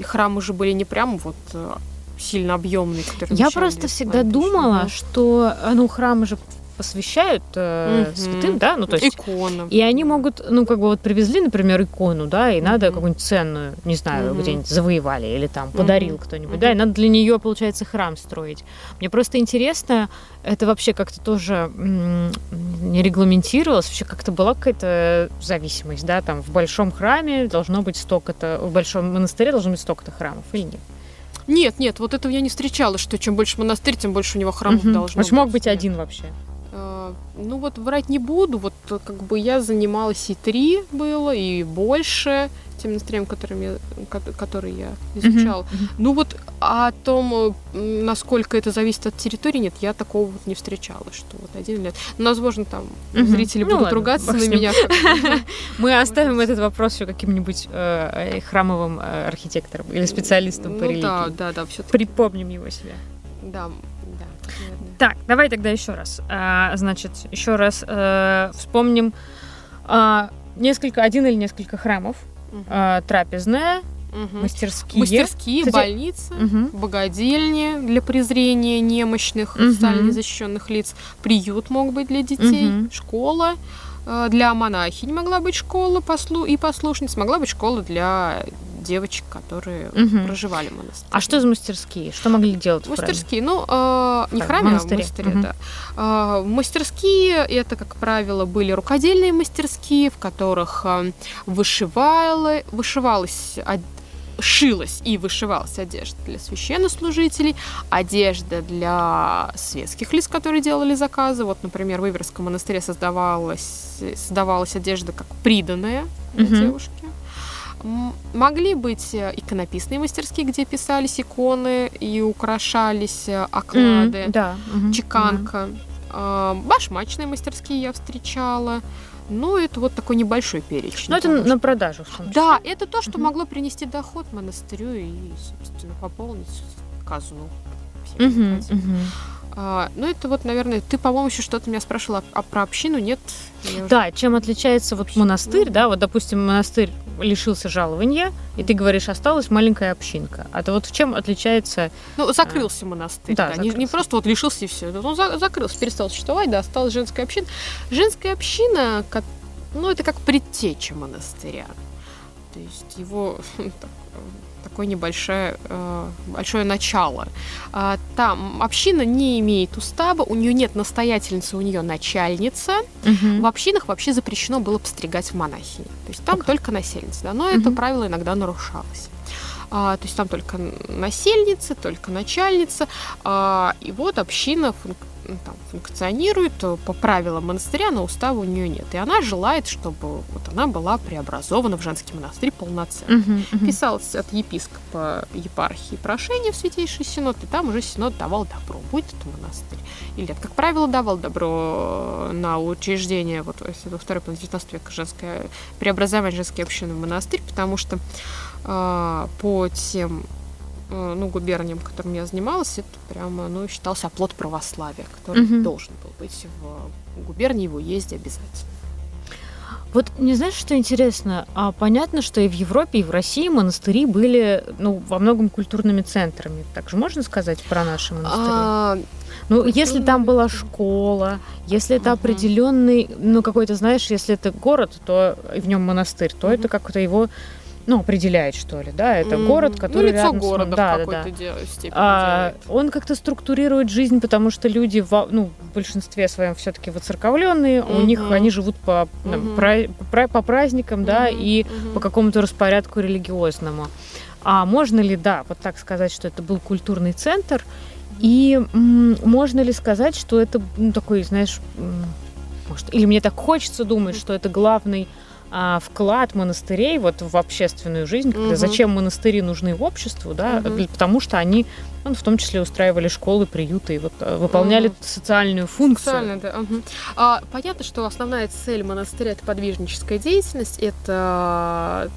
храмы же были не прям вот э, сильно объемные. Я просто всегда думала, что ну, храмы же посвящают э, Мгм. святым, да, ну то есть Икона. И они могут, ну, как бы вот привезли, например, икону, да, и надо Мгм. какую-нибудь ценную, не знаю, Мгм. где-нибудь завоевали или там подарил Мгм. кто-нибудь, Мгм. да, и надо для нее, получается, храм строить. Мне просто интересно, это вообще как-то тоже не регламентировалось, вообще как-то была какая-то зависимость, да, там в большом храме должно быть столько-то, в большом монастыре должно быть столько-то храмов или нет? Нет, нет, вот этого я не встречала, что чем больше монастырь, тем больше у него храмов Мгм. должно Может, мог быть один вообще? Э, Ну вот врать не буду, вот как бы я занималась и три было, и больше тем монастырем, которым я, ко- который я изучала. Мгм. Ну вот о том, э, насколько это зависит от территории, нет, я такого вот не встречала, что вот один или нет. Ну, возможно, там Мгм. зрители Ну будут ладно, ругаться на меня. [LAUGHS] Мы оставим этот вопрос еще каким-нибудь э, э, храмовым архитектором или специалистом по Ну религии. да, да, да, все-таки. Припомним его себе. Да, да. Так, давай тогда еще раз. А, значит, еще раз э, вспомним а, несколько, один или несколько храмов, Мгм. а, трапезная, Мгм. мастерские. Мастерские, Кстати, больницы. Мгм. богадельни для презрения немощных, Мгм. социально незащищенных лиц, приют мог быть для детей, Мгм. школа для монахинь могла быть школа послу и послушниц, могла быть школа для девочек, которые Мгм. проживали в монастыре. А что за мастерские? Что могли делать в? Мастерские, ну, э, не В в храме, монастыре. а в монастыре, Мгм. да. Э, мастерские, это, как правило, были рукодельные мастерские, в которых э, вышивала, вышивалась шилась и вышивалась одежда для священнослужителей, одежда для светских лиц, которые делали заказы. Вот, например, в Иверском монастыре создавалась, создавалась одежда как приданная для Мгм. девушки. Могли быть э, иконописные мастерские, где писались иконы и украшались э, оклады, Да. мгм, чеканка. А, Башмачные мастерские я встречала. Ну, это вот такой небольшой перечень. Ну, это на что- продажу. в том числе. Да, это то, что Мгм. могло принести доход монастырю и, собственно, пополнить казну. необходимым. мгм. А, ну, это вот, наверное, ты, по-моему, еще что-то меня спрашивала а про общину, нет? Я уже- Да, чем отличается вот монастырь, Мгм. да, вот, допустим, монастырь лишился жалования, и ты говоришь, осталась маленькая общинка. А то вот в чем отличается... Ну, закрылся монастырь, Да, да. Не, не закрылся. просто вот лишился и все. Он за- закрылся, перестал существовать, да, осталась женская община. Женская община, ко- ну, это как предтеча монастыря. То есть его [LAUGHS] такое небольшое э, большое начало. А, Там община не имеет устава, у нее нет настоятельницы, у нее начальница. Мгм. В общинах вообще запрещено было постригать в монахини. То есть там Ок. только насельницы, да, но это Мгм. правило иногда нарушалось. А, то есть там только насельницы, только начальница. А, и вот община фун- ну, там, функционирует по правилам монастыря, но устава у нее нет. И она желает, чтобы вот она была преобразована в женский монастырь полноценно. Мгм, мгм. Писалось от епископа епархии прошение в Святейший Синод, и там уже Синод давал добро, будет это монастырь или. Как правило, давал добро на учреждение, вот если это второй половины 19 века, женское, преобразование женской общины в монастырь, потому что по тем э, ну, губерниям, которым я занималась, это прямо, ну, считался оплот православия, который Мгм. должен был быть в губернии, в уезде обязательно. Вот не знаешь, что интересно? А понятно, что и в Европе, и в России монастыри были, ну, во многом культурными центрами. Так же можно сказать про наши монастыри? А, ну, если там была школа, если это определенный, ну, какой-то, знаешь, если это город, то и в нем монастырь, то Мгм. это как-то его, ну, определяет, что ли, да? Это Мгм. город, который ну, лицо рядом с- города да, в да, какой-то да. де- степени А, делает. он как-то структурирует жизнь, потому что люди, во- ну, в большинстве своем все-таки воцерковленные, у них они живут по, там, Мгм. пра- по, пра- по праздникам, да, Мгм, и мгм. по какому-то распорядку религиозному. А можно ли, да, вот так сказать, что это был культурный центр? И м, можно ли сказать, что это ну, такой, знаешь, может, или мне так хочется думать, что это главный а, вклад монастырей вот в общественную жизнь, когда Мгм. зачем монастыри нужны обществу, да, для- потому что они, ну, в том числе устраивали школы, приюты, и вот а, выполняли Мгм. социальную функцию. Социально, да. мгм. А, понятно, что основная цель монастыря это подвижническая деятельность, это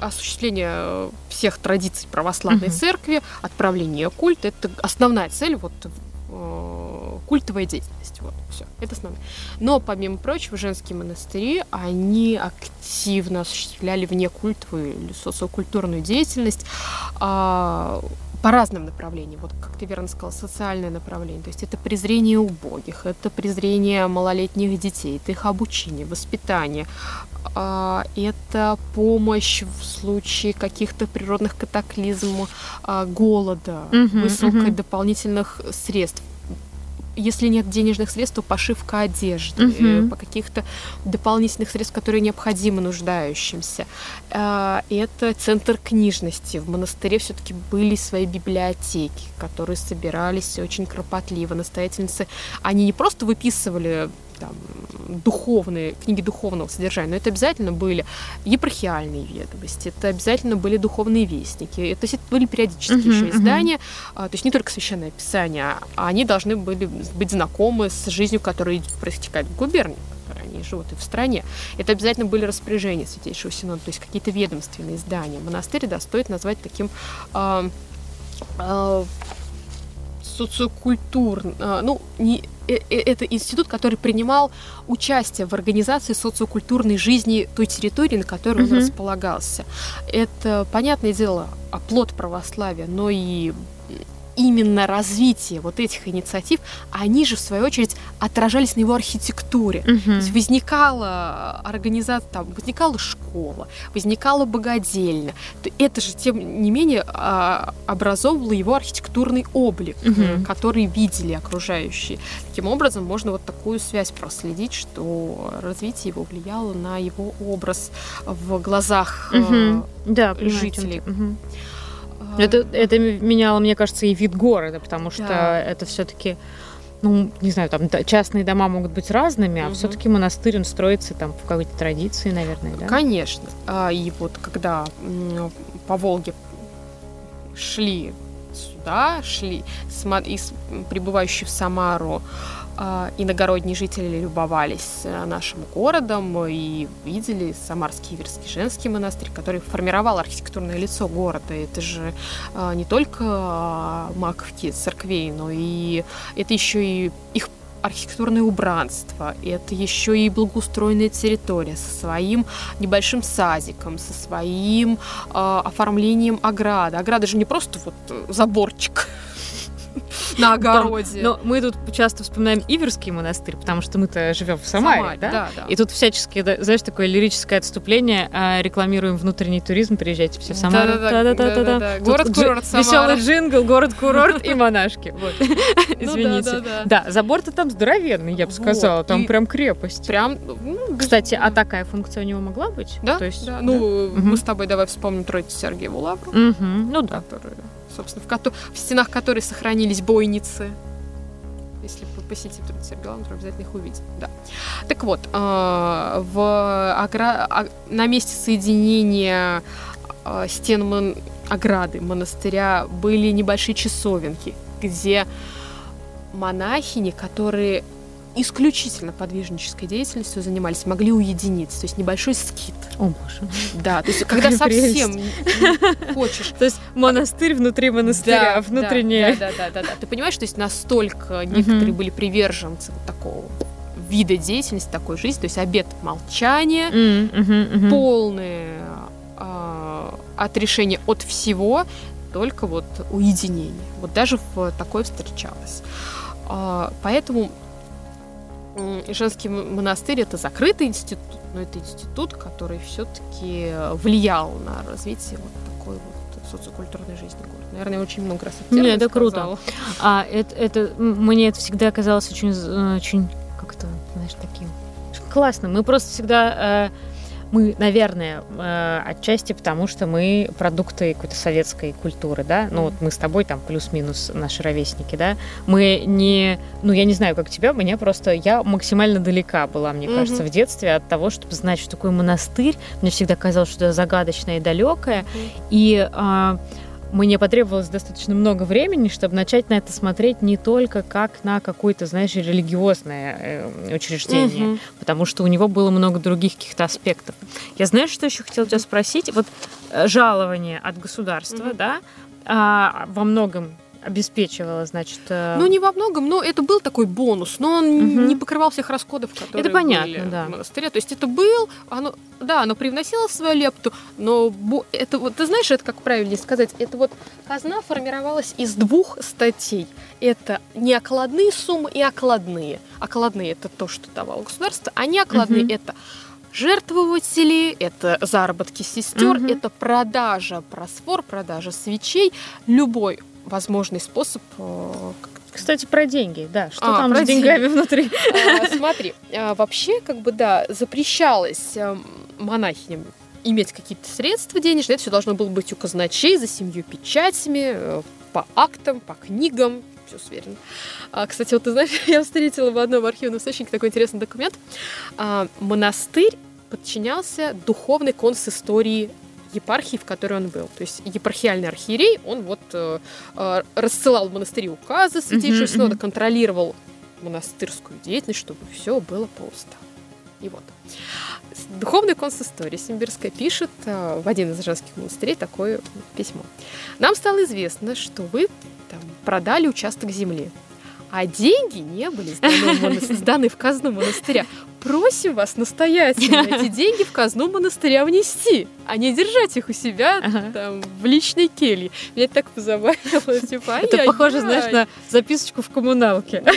осуществление всех традиций православной Мгм. церкви, отправление культа. Это основная цель, вот э, культовая деятельность. Вот, все. Это основное. Но, помимо прочего, женские монастыри, они активно осуществляли вне культовую или социокультурную деятельность а, по разным направлениям. Вот, как ты верно сказала, социальное направление. То есть это презрение убогих, это презрение малолетних детей, это их обучение, воспитание, а, это помощь в случае каких-то природных катаклизм, а, голода, высылкой дополнительных средств. Если нет денежных средств, то пошивка одежды, э, по каких-то дополнительных средств, которые необходимы нуждающимся. А, Это центр книжности. В монастыре все-таки были свои библиотеки, которые собирались очень кропотливо. Настоятельницы, они не просто выписывали там, духовные, книги духовного содержания, но это обязательно были епархиальные ведомости, это обязательно были духовные вестники, это, то есть это были периодические Мгм, еще издания, а, то есть не только священное писание, а они должны были быть знакомы с жизнью, которая проистекает в губернии, они живут и в стране. Это обязательно были распоряжения Святейшего Синода, то есть какие-то ведомственные издания. Монастырь, да, стоит назвать таким а, социокультур, а, ну, не, э- э- это институт, который принимал участие в организации социокультурной жизни той территории, на которой Мгм. он располагался. Это, понятное дело, оплот православия, но и именно развитие вот этих инициатив, они же, в свою очередь, отражались на его архитектуре. То Мгм. есть возникала организация, там, возникала школа, возникала богадельня. То Это же, тем не менее, а, образовывало его архитектурный облик, э, который видели окружающие. Таким образом, можно вот такую связь проследить, что развитие его влияло на его образ в глазах э, Мгм. Да, жителей. ты. Это, это меняло, мне кажется, и вид города, потому что Да. это все-таки, ну, не знаю, там частные дома могут быть разными, а Мгм. все-таки монастырь, он строится там в какой-то традиции, наверное, да? Конечно. А, И вот когда по Волге шли сюда, шли из прибывающие в Самару а, иногородние жители любовались э, нашим городом и видели Самарский Иверский женский монастырь, который формировал архитектурное лицо города. Это же а, не только а, маковки церквей, но и это еще и их архитектурное убранство, это еще и благоустроенная территория со своим небольшим садиком, со своим э, оформлением ограды. Ограда же не просто вот э, заборчик [LAUGHS] на огороде. Но мы тут часто вспоминаем Иверский монастырь, потому что мы-то живем в Самаре, да? да, да. И тут всячески, знаешь, такое лирическое отступление, а, рекламируем внутренний туризм, приезжайте все в Самару. Да-да-да, Город-курорт. Веселый джингл, город-курорт и [LAUGHS] монашки. [LAUGHS] Ну Извините. да, забор-то там здоровенный, я бы сказала, там прям крепость. Прям, ну, Кстати, а такая функция у него могла быть? Да. Ну, мы с тобой давай вспомним Троицу Сергиеву Лавру, Ну да. которая, собственно, в, кото- в стенах которой сохранились бойницы. То есть посетить трудно Сергея обязательно их увидит. Да. Так вот, э, в огра... а, на месте соединения э, стен мон... ограды монастыря были небольшие часовенки, где монахини, которые исключительно подвижнической деятельностью занимались, могли уединиться, то есть небольшой скит. О, боже. Да, то есть [LAUGHS] когда совсем [LAUGHS] хочешь. То есть монастырь внутри монастыря, внутреннее. Да, да, да, да. Ты понимаешь, то есть настолько некоторые были приверженцы такого вида деятельности, такой жизни, то есть обед молчания, полное а, отрешение от всего, только вот уединение. Вот даже в такое встречалось. А, поэтому женский монастырь это закрытый институт, но это институт, который все-таки влиял на развитие вот такой вот социокультурной жизни города. Наверное, очень много раз это Нет, это круто. А это, это мне это всегда казалось очень, очень как-то, знаешь, таким классно. Мы просто всегда э, мы, наверное, э, отчасти потому, что мы продукты какой-то советской культуры, да, ну вот мы с тобой там плюс-минус наши ровесники, да, мы не, ну я не знаю, как тебя, мне просто, я максимально далека была, мне mm-hmm. кажется, в детстве от того, чтобы знать, что такое монастырь, мне всегда казалось, что это загадочное и далекое, mm-hmm. и э, мне потребовалось достаточно много времени, чтобы начать на это смотреть не только как на какое-то, знаешь, религиозное э, учреждение, угу. потому что у него было много других каких-то аспектов. Я знаю, что еще хотела тебя спросить. Вот э, жалование от государства, угу. да, а, во многом обеспечивала, значит... Э... Ну, не во многом, но это был такой бонус, но он угу. не покрывал всех расходов, которые это понятно, были да. в монастыре. То есть это был, оно, да, оно привносило свою лепту, но это вот, ты знаешь, это как правильнее сказать, это вот казна формировалась из двух статей. Это не окладные суммы и окладные. Окладные это то, что давало государство, а не окладные угу. это жертвователи, это заработки сестер, угу. это продажа просфор, продажа свечей, любой возможный способ э, кстати, про деньги, да. Что а, там с деньгами деньги. внутри? [LAUGHS] А, смотри, а, вообще, как бы, да, запрещалось э, монахиням иметь какие-то средства денежные. Это все должно было быть у казначей за семью печатями, э, по актам, по книгам, все сверено. А, кстати, вот ты знаешь, [LAUGHS] я встретила в одном архивном источнике такой интересный документ. А, монастырь подчинялся духовной консистории епархии, в которой он был. То есть епархиальный архиерей, он вот э, э, рассылал в монастыри указы Святейшего mm-hmm, Синода, контролировал монастырскую деятельность, чтобы все было по уставу. И вот. Духовная консистория Симбирская пишет э, в один из женских монастырей такое письмо. Нам стало известно, что вы там, продали участок земли а деньги не были сданы, [LAUGHS] сданы в казну монастыря. Просим вас настоятельно [LAUGHS] эти деньги в казну монастыря внести, а не держать их у себя ага. там в личной келье. Меня это так позабавило, [LAUGHS] типа, Это похоже, знаешь, на записочку в коммуналке. Ну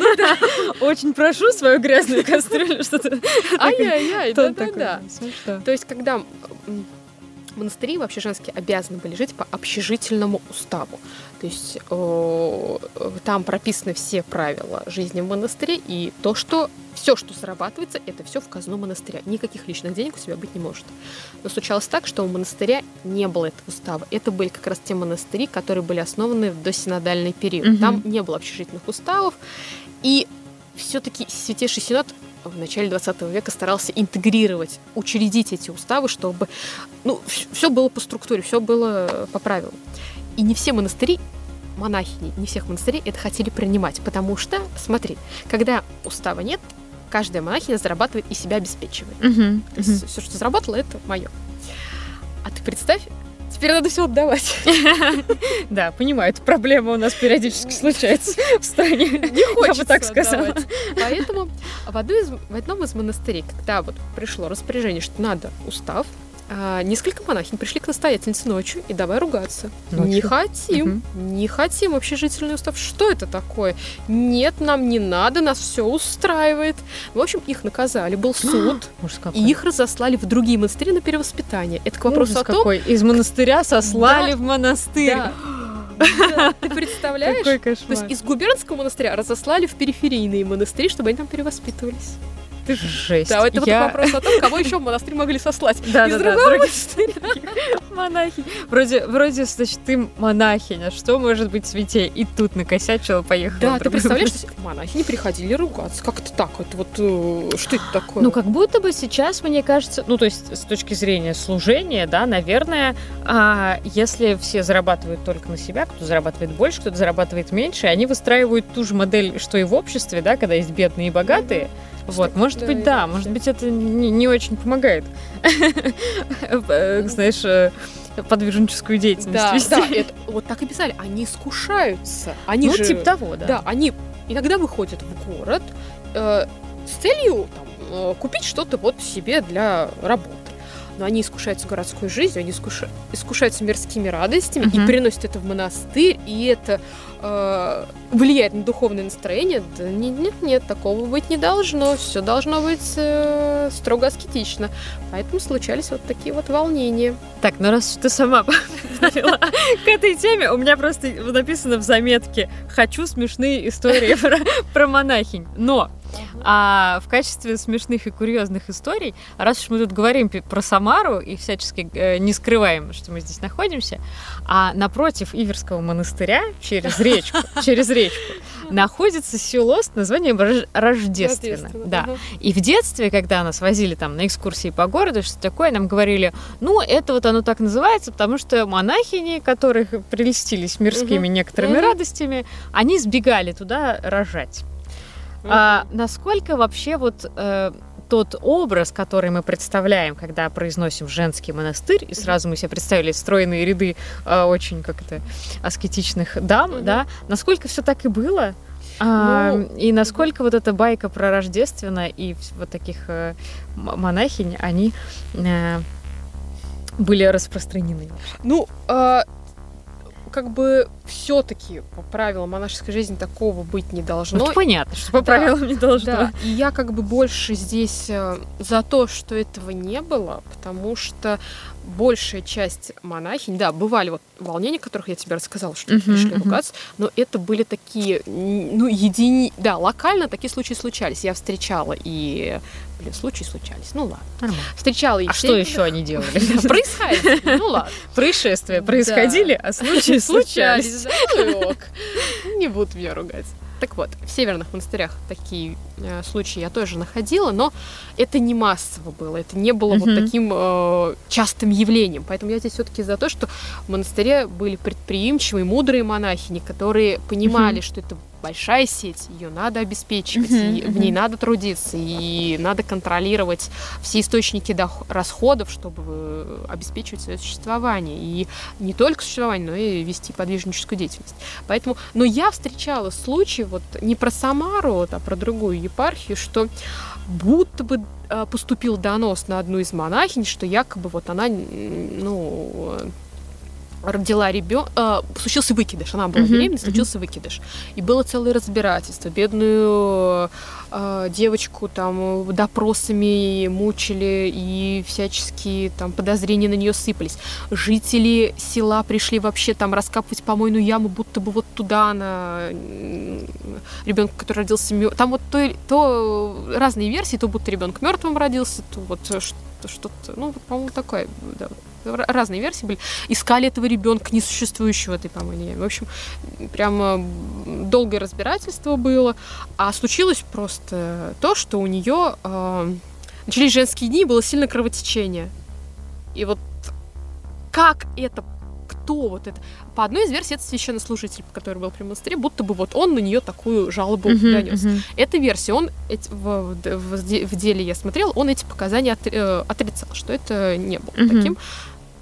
[LAUGHS] Очень прошу свою грязную кастрюлю, что-то. Ай-яй-яй, да-да-да. То есть, когда монастыри вообще женские обязаны были жить по общежительному уставу. То есть э, там прописаны все правила жизни в монастыре, и то, что все, что зарабатывается, это все в казну монастыря. Никаких личных денег у себя быть не может. Но случалось так, что у монастыря не было этого устава. Это были как раз те монастыри, которые были основаны в досинодальный период. Угу. Там не было общежительных уставов, и все-таки Святейший Синод в начале 20 века старался интегрировать, учредить эти уставы, чтобы ну, все было по структуре, все было по правилам. И не все монастыри монахини, не всех монастырей это хотели принимать, потому что, смотри, когда устава нет, каждая монахиня зарабатывает и себя обеспечивает. Угу, То есть угу. все, что заработало, это мое. А ты представь, теперь надо все отдавать. [LAUGHS] Да, понимаю, эта проблема у нас периодически случается в стране. Не хочется Я бы так сказала. Поэтому в одном из монастырей, когда вот пришло распоряжение, что надо устав, а, несколько монахинь пришли к настоятельнице ночью и давай ругаться. Ночью? Не хотим, угу. не хотим общежительный устав. Что это такое? Нет, нам не надо, нас все устраивает. В общем, их наказали, был [GASPS] суд, и их разослали в другие монастыри на перевоспитание. Это к вопросу Ужас о том... какой. Из монастыря сослали да, в монастырь. Да. [GASPS] Да, ты представляешь? Какой кошмар. То есть из губернского монастыря разослали в периферийные монастыри, чтобы они там перевоспитывались. Ты жесть. Да, это Я- вот вопрос о том, кого еще в монастырь могли сослать. Да, Из да, да, другого других [LAUGHS] монахинь. Вроде, вроде, значит, ты монахиня, что может быть святее? И тут накосячила, поехала. Да, ты представляешь, что монахи не приходили ругаться. Как это так? Это вот э, что это такое? Ну, как будто бы сейчас, мне кажется, ну, то есть с точки зрения служения, да, наверное, а, если все зарабатывают только на себя, кто зарабатывает больше, кто-то зарабатывает меньше, они выстраивают ту же модель, что и в обществе, да, когда есть бедные и богатые. Вот, может быть, да, может быть, это не, не очень помогает, [LAUGHS] Э, знаешь, э, подвижническую деятельность да, вести. да, [LAUGHS] это, вот так и писали. Они искушаются. Они Ну, же, типа того, да. да, они иногда выходят в город э, с целью там, э, купить что-то вот себе для работы. Но они искушаются городской жизнью, они искуша- искушаются мирскими радостями и Мгм. переносят это в монастырь, и это э, влияет на духовное настроение. Да не- нет, нет, такого быть не должно. Все должно быть э, строго аскетично. Поэтому случались вот такие вот волнения. Так, ну раз ты сама [LAUGHS] к этой теме, у меня просто написано в заметке «Хочу смешные истории про монахинь». Но а, в качестве смешных и курьезных историй, раз уж мы тут говорим про Самару и всячески э, не скрываем, что мы здесь находимся, а напротив Иверского монастыря, через речку, [LAUGHS] через речку, находится село с названием Рож- Рождественно. Да. И в детстве, когда нас возили там на экскурсии по городу, что такое, нам говорили, ну, это вот оно так называется, потому что монахини, которых прельстились мирскими некоторыми радостями, они сбегали туда рожать. А насколько вообще вот э, тот образ, который мы представляем, когда произносим женский монастырь, и сразу мы себе представили стройные ряды э, очень как это аскетичных дам, Мгм. да, насколько все так и было? А, Ну, и насколько вот эта байка про Рождественно и вот таких э, монахинь, они э, были распространены. Ну, а, как бы все-таки по правилам монашеской жизни такого быть не Ну, должно. это понятно, что по да, правилам не должно. Да, и я как бы больше здесь э, за то, что этого не было, потому что большая часть монахинь, да, бывали вот волнения, о которых я тебе рассказала, что Мгм, пришли мгм. ругаться, но это были такие, ну, едини... Да, локально такие случаи случались. Я встречала и... Блин, случаи случались. Ну ладно. Нормально. Встречала и А что еще они делали? [LAUGHS] Происходит. Ну ладно. Происшествия происходили, а случаи случались. Да, ну. [LAUGHS] Не будут меня ругать. Так вот, в северных монастырях такие э, случаи я тоже находила, но это не массово было, это не было вот Мгм. таким э, частым явлением. Поэтому я здесь все-таки за то, что в монастыре были предприимчивые, мудрые монахини, которые понимали, Мгм. что это большая сеть, ее надо обеспечивать, Мгм, и в ней надо трудиться, и надо контролировать все источники расходов, чтобы э, обеспечивать свое существование. И не только существование, но и вести подвижническую деятельность. Поэтому, но я встречала случаи, вот не про Самару, вот, а про другую епархию, что будто бы э, поступил донос на одну из монахинь, что якобы вот она, ну, родила ребенка, случился выкидыш, она была Мгм, беременна, случился выкидыш. И было целое разбирательство. Бедную э, девочку там допросами мучили и всяческие там подозрения на нее сыпались. Жители села пришли вообще там раскапывать помойную яму, будто бы вот туда она ребенка, который родился мё- Там вот то, то разные версии, то будто ребенок мертвым родился, то вот э, что- что-то, ну, вот, по-моему, такое, да, разные версии были. Искали этого ребенка, несуществующего этой ямы. В общем, прямо м, долгое разбирательство было. А случилось просто то, что у нее начались женские дни, было сильное кровотечение. И вот как это кто вот это? По одной из версий, это священнослужитель, который был при монастыре, будто бы вот он на нее такую жалобу Мгм, донес. мгм. Эта версия, он эти- в, в- в де- в деле я смотрела, он эти показания отри- э, отрицал, что это не было Мгм. таким.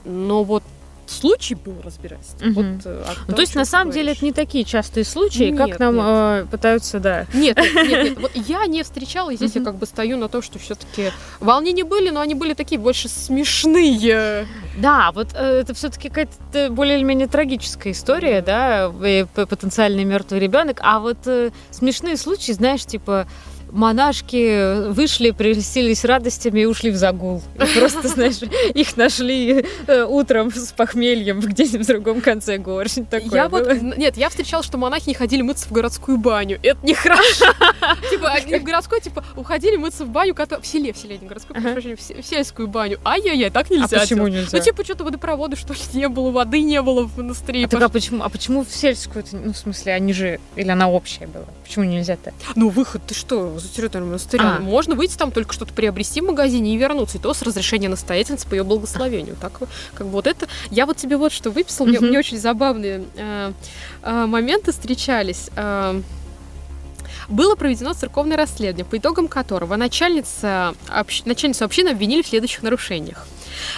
Но вот случай был разбирательство. Мгм. Вот, э, о Ну, том, то есть, на самом деле, говоришь. это не такие частые случаи, как Нет, нам нет. э, пытаются, да. Нет, нет, нет, нет. [LAUGHS] Я не встречала, и здесь я Мгм. как бы стою на том, что все-таки волнения были, но они были такие больше смешные. Да, вот э, это все-таки какая-то более или менее трагическая история, да, п- потенциальный мертвый ребенок. А вот э, смешные случаи, знаешь, типа монашки вышли, прелестились радостями и ушли в загул. И просто, знаешь, их нашли э, утром с похмельем где-нибудь в другом конце гор. Такое Я было. вот, нет, я встречала, что монахи не ходили мыться в городскую баню. Это нехорошо. [LAUGHS] Типа, они в городской, типа, уходили мыться в баню, в селе, в селе, не в городской, в се- в сельскую баню. Ай-яй-яй, так А нельзя. почему делать. нельзя? Ну, типа, что-то водопровода, что ли, не было, воды не было в монастыре. А, а почему, а почему в сельскую? Ну, в смысле, они же... Или она общая была? Почему нельзя-то? Ну, выход, ты что, за территорию монастыря? А. Можно выйти там только что-то приобрести в магазине и вернуться. И то с разрешения настоятельницы по ее благословению. Так, как бы вот это... Я вот тебе вот что выписала. Мне, Мгм. мне очень забавные э, э, моменты встречались. Э, было проведено церковное расследование, по итогам которого начальница, общ- начальницу общины обвинили в следующих нарушениях.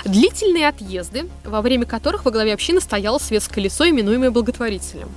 Длительные отъезды, во время которых во главе общины стояло светское лицо, именуемое благотворителем.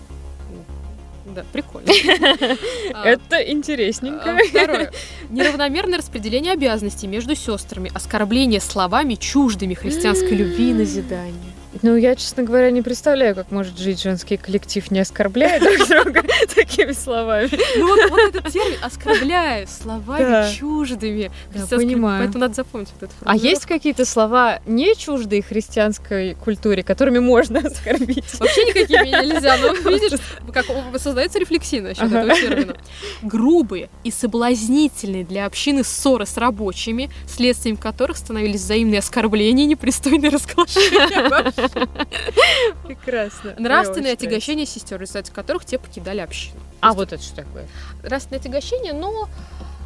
Да, прикольно. [LAUGHS] А, Это интересненько. а, Второе. Неравномерное распределение обязанностей между сестрами, оскорбление словами чуждыми христианской любви и назидания. Ну, я, честно говоря, не представляю, как может жить женский коллектив, не оскорбляя друг [LAUGHS] друга такими словами. Ну вот, вот этот термин оскорбляя словами Да. чуждыми Да, понимаю. Поэтому надо запомнить вот эту А есть какие-то слова не чуждые христианской культуре, которыми можно [LAUGHS] оскорбить? Вообще никакими [LAUGHS] нельзя, но видишь, как создается рефлексия насчет Ага. этого термина. Грубые и соблазнительные для общины ссоры с рабочими, следствием которых становились взаимные оскорбления и непристойные разглашения. [LAUGHS] Прекрасно. Нравственное отягощение сестер, в результате которых те покидали общину. А вот это что такое? Нравственное отягощение, но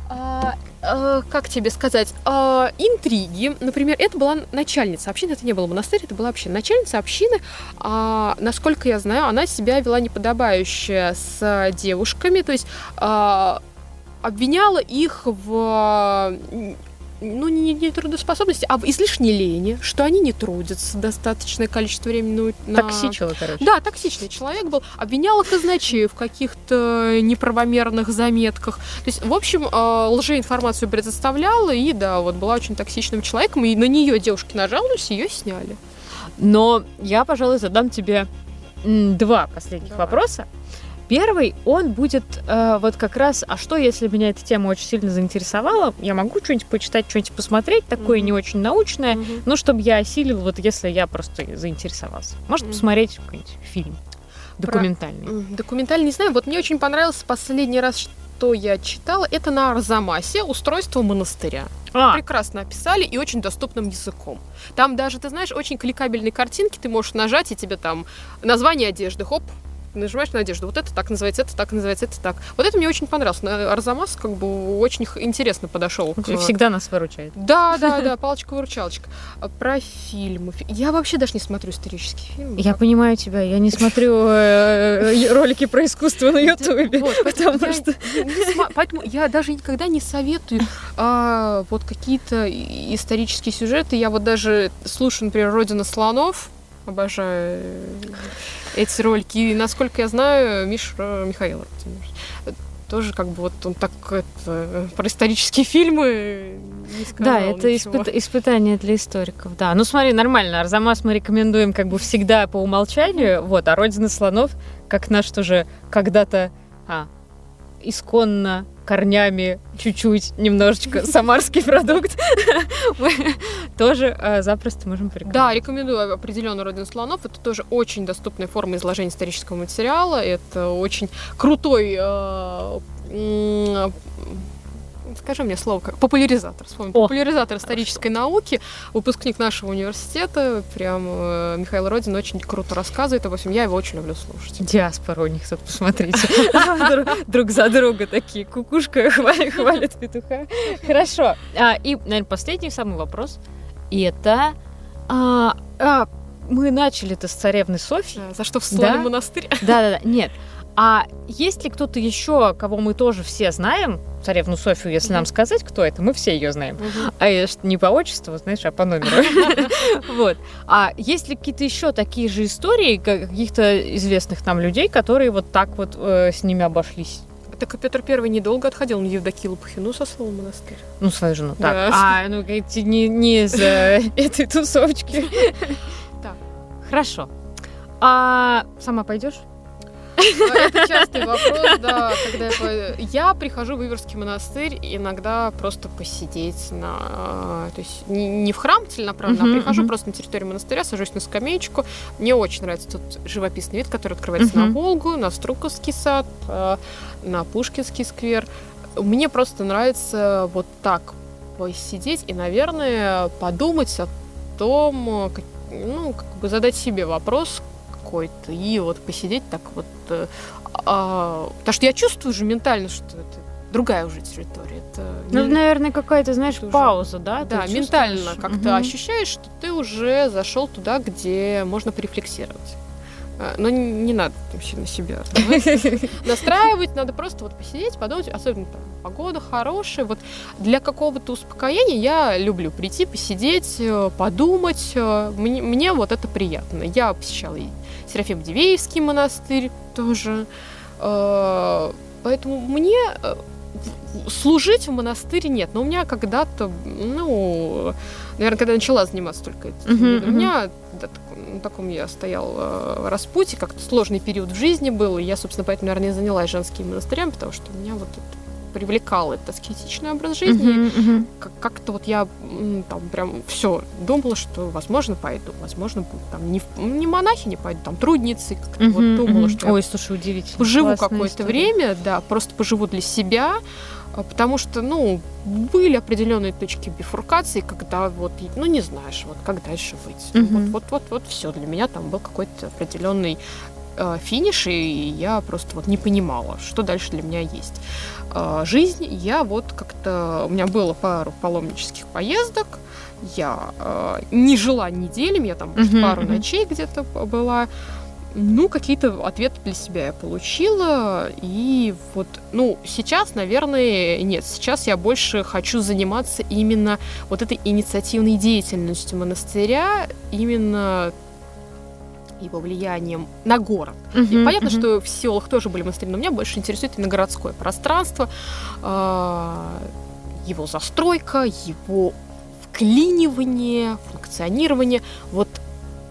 а, а, как тебе сказать, а, интриги, например, это была начальница общины, это не было монастырь, это была община. Начальница общины, а, насколько я знаю, она себя вела неподобающе с девушками, то есть а, обвиняла их в ну, не, не трудоспособности, а в излишней лени, что они не трудятся достаточное количество времени на... Токсичила, короче. Да, токсичный человек был. Обвиняла казначеев в каких-то неправомерных заметках. То есть, в общем, э, лжеинформацию предоставляла, и да, вот была очень токсичным человеком, и на нее девушки нажаловались, ее сняли. Но я, пожалуй, задам тебе два последних Давай. вопроса. Первый, он будет э, вот как раз, а что, если меня эта тема очень сильно заинтересовала, я могу что-нибудь почитать, что-нибудь посмотреть, такое Мгм. не очень научное, Мгм. ну, чтобы я осилил, вот если я просто заинтересовался. Может, Мгм. посмотреть какой-нибудь фильм документальный. М, Документально не знаю. Вот мне очень понравился последний раз, что я читала, это на Арзамасе устройство монастыря. А, Прекрасно описали и очень доступным языком. Там даже, ты знаешь, очень кликабельные картинки, ты можешь нажать, и тебе там название одежды, хоп, нажимаешь на одежду, вот это так называется, это так называется, это так. Вот это мне очень понравилось. Арзамас как бы очень интересно подошел. к- всегда нас выручает. Да, [LAUGHS] да, да, палочка-выручалочка. А Про фильмы. Фи- Я вообще даже не смотрю исторические фильмы. Я понимаю тебя, я не смотрю э, э, ролики про искусство на Ютубе. Потому что- поэтому я даже никогда не советую а, вот какие-то исторические сюжеты. Я вот даже слушаю, например, «Родина слонов», обожаю эти ролики. И, насколько я знаю, Миш Михаил Артемьевич, э, тоже как бы вот он так это, про исторические фильмы не сказал Да, это ничего. испыт- испытание для историков, да. Ну смотри, нормально, Арзамас мы рекомендуем как бы всегда по умолчанию, вот, а Родина слонов, как наш тоже когда-то а, исконно корнями чуть-чуть, немножечко самарский продукт, [LAUGHS] мы тоже а, запросто можем Да, порекомендовать. рекомендую определенно «Родину слонов». Это тоже очень доступная форма изложения исторического материала. Это очень крутой, э, скажи мне слово, как популяризатор. Вспомнил. Популяризатор исторической науки, выпускник нашего университета. Прям э, Михаил Родин очень круто рассказывает. В общем, я его очень люблю слушать. Диаспора у них тут, посмотрите. [LAUGHS] Друг- за друга такие. Кукушка [LAUGHS] хвалит, петуха. Хорошо. А, И, наверное, последний самый вопрос. И это... а, а, Мы начали-то с царевны Софьи. Да, За что вслали Да? монастырь? Да-да-да, нет. А есть ли кто-то еще, кого мы тоже все знаем, царевну Софию, если нам Мгм. сказать, кто это, мы все ее знаем. А я ж не по отчеству, знаешь, а по номеру. [LAUGHS] Вот. А есть ли какие-то еще такие же истории как- каких-то известных нам людей, которые вот так вот э, с ними обошлись? Так и Петр Первый недолго отходил, он Евдокию Лопухину сослал в монастырь. Ну, свою жену. Так. Да. А, ну, эти не, не из э, [LAUGHS] этой тусовочки. Так. Хорошо. А сама пойдешь? Это частый вопрос, да. [LAUGHS] Когда я, я прихожу в Иверский монастырь иногда просто посидеть на... То есть не, в храм целенаправленно, uh-huh, а прихожу uh-huh. просто на территорию монастыря, сажусь на скамеечку. Мне очень нравится тут живописный вид, который открывается uh-huh. на Волгу, на Струковский сад, э, на Пушкинский сквер. Мне просто нравится вот так посидеть и, наверное, подумать о том, как, ну, как бы задать себе вопрос какой-то и вот посидеть так вот. Э, а, потому что я чувствую же ментально, что это другая уже территория. Это ну, не... наверное, какая-то, знаешь, это пауза, да? Да, ментально как-то угу. ощущаешь, что ты уже зашел туда, где можно порефлексировать. А, но не, не надо вообще на себя [LAUGHS] настраивать, надо просто вот посидеть, подумать, особенно там погода хорошая. Вот для какого-то успокоения я люблю прийти, посидеть, э, подумать. Э, мне, мне вот это приятно. Я посещала Серафим Дивеевский монастырь тоже. Э, поэтому мне служить в монастыре нет. Но у меня когда-то, ну, наверное, когда я начала заниматься только этим, uh-huh, у меня да, на таком я стоял э, распутье, как-то сложный период в жизни был, и я, собственно, поэтому, наверное, и занялась женским монастырем, потому что меня вот привлекал этот аскетичный образ жизни. Uh-huh, uh-huh. Как- как-то вот я там прям все думала, что, возможно, пойду, возможно, буду там не, не монахи, не пойду, там трудницы, как-то uh-huh, вот думала, uh-huh. что Ой, слушай, удивительно. Поживу какое-то время, да, просто поживу для себя, а, потому что, ну, были определенные точки бифуркации, когда вот, ну, не знаешь, вот как дальше быть. Mm-hmm. Вот, вот, вот, вот все. Для меня там был какой-то определенный э, финиш, и я просто вот не понимала, что дальше для меня есть. Э, жизнь, я вот как-то... У меня было пару паломнических поездок, я э, не жила неделями, я там mm-hmm. пару ночей где-то была, ну, какие-то ответы для себя я получила. И вот, ну, сейчас, наверное, нет. Сейчас я больше хочу заниматься именно вот этой инициативной деятельностью монастыря, именно его влиянием на город. Uh-huh, и понятно, uh-huh. что в селах тоже были монастыри, но меня больше интересует именно городское пространство, э, его застройка, его вклинивание, функционирование. Вот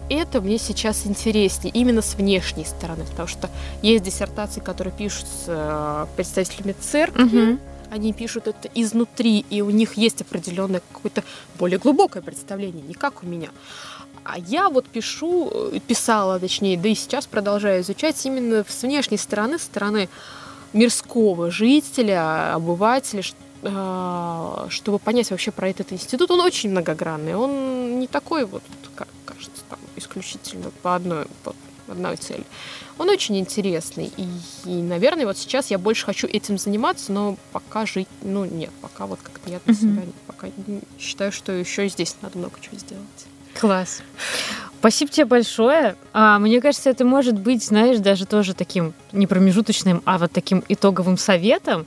это мне сейчас интереснее именно с внешней стороны, потому что есть диссертации, которые пишут с э, представителями церкви, угу. они пишут это изнутри, и у них есть определенное какое-то более глубокое представление, не как у меня. А я вот пишу, э, писала, точнее, да и сейчас продолжаю изучать именно с внешней стороны, стороны мирского жителя, обывателя, э, чтобы понять вообще про этот институт. Он очень многогранный, он не такой вот, как кажется, там, исключительно по одной, по одной цели. Он очень интересный. И, и, наверное, вот сейчас я больше хочу этим заниматься, но пока жить, ну, нет, пока вот как-то я для себя пока считаю, что еще здесь надо много чего сделать. Класс. Спасибо тебе большое. А, мне кажется, это может быть, знаешь, даже тоже таким не промежуточным, а вот таким итоговым советом,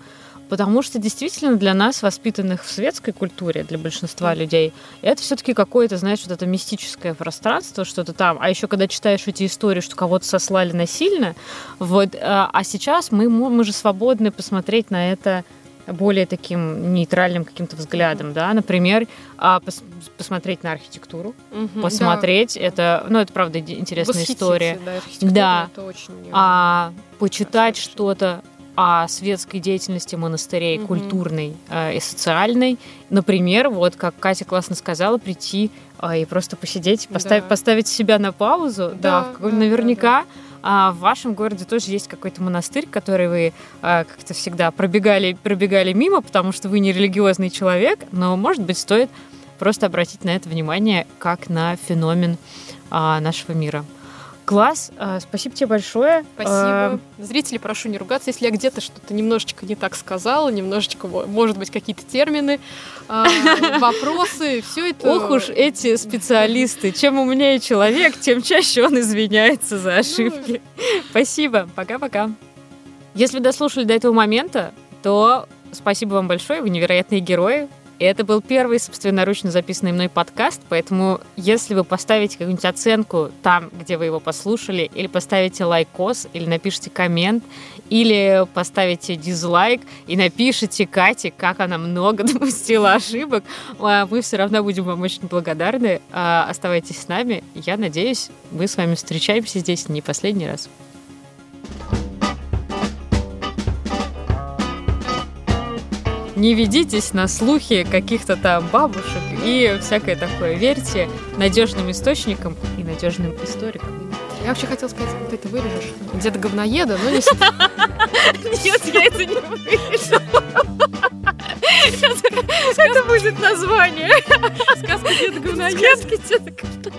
Потому что действительно для нас, воспитанных в светской культуре, для большинства людей, это все-таки какое-то, знаешь, вот это мистическое пространство, что-то там. А еще когда читаешь эти истории, что кого-то сослали насильно, вот, а, а сейчас мы, мы же свободны посмотреть на это более таким нейтральным каким-то взглядом, да, например, а, пос посмотреть на архитектуру, угу, посмотреть, да. это, ну, это правда интересная история, да, да. Это очень, а почитать что-то о светской деятельности монастырей, угу. культурной э, и социальной. Например, вот как Катя классно сказала, прийти э, и просто посидеть, поставить, да. поставить себя на паузу. Да, да, да наверняка. Да, да. А в вашем городе тоже есть какой-то монастырь, который вы а, как-то всегда пробегали, пробегали мимо, потому что вы не религиозный человек, но, может быть, стоит просто обратить на это внимание как на феномен а, нашего мира. Класс, а, спасибо тебе большое. Спасибо. Зрители, прошу не ругаться, если я где-то что-то немножечко не так сказала, немножечко, может быть, какие-то термины, а, [LAUGHS] вопросы, все это... Ох уж эти специалисты. Чем умнее человек, тем чаще он извиняется за ну, ошибки. Спасибо, пока-пока. Если дослушали до этого момента, то спасибо вам большое, вы невероятные герои. И это был первый собственноручно записанный мной подкаст, поэтому если вы поставите какую-нибудь оценку там, где вы его послушали, или поставите лайкос, или напишите коммент, или поставите дизлайк и напишите Кате, как она много [LAUGHS] допустила ошибок, а, мы все равно будем вам очень благодарны. А, оставайтесь с нами. Я надеюсь, мы с вами встречаемся здесь не последний раз. thank you не ведитесь на слухи каких-то там бабушек и всякое такое. Верьте надежным источникам и надежным историкам. Я вообще хотела сказать, ты это вырежешь. Деда говноеда, но не [LAUGHS] Нет, я это не вырежу. Это будет название. сказка деда говноеда. Сказки деда говноеда.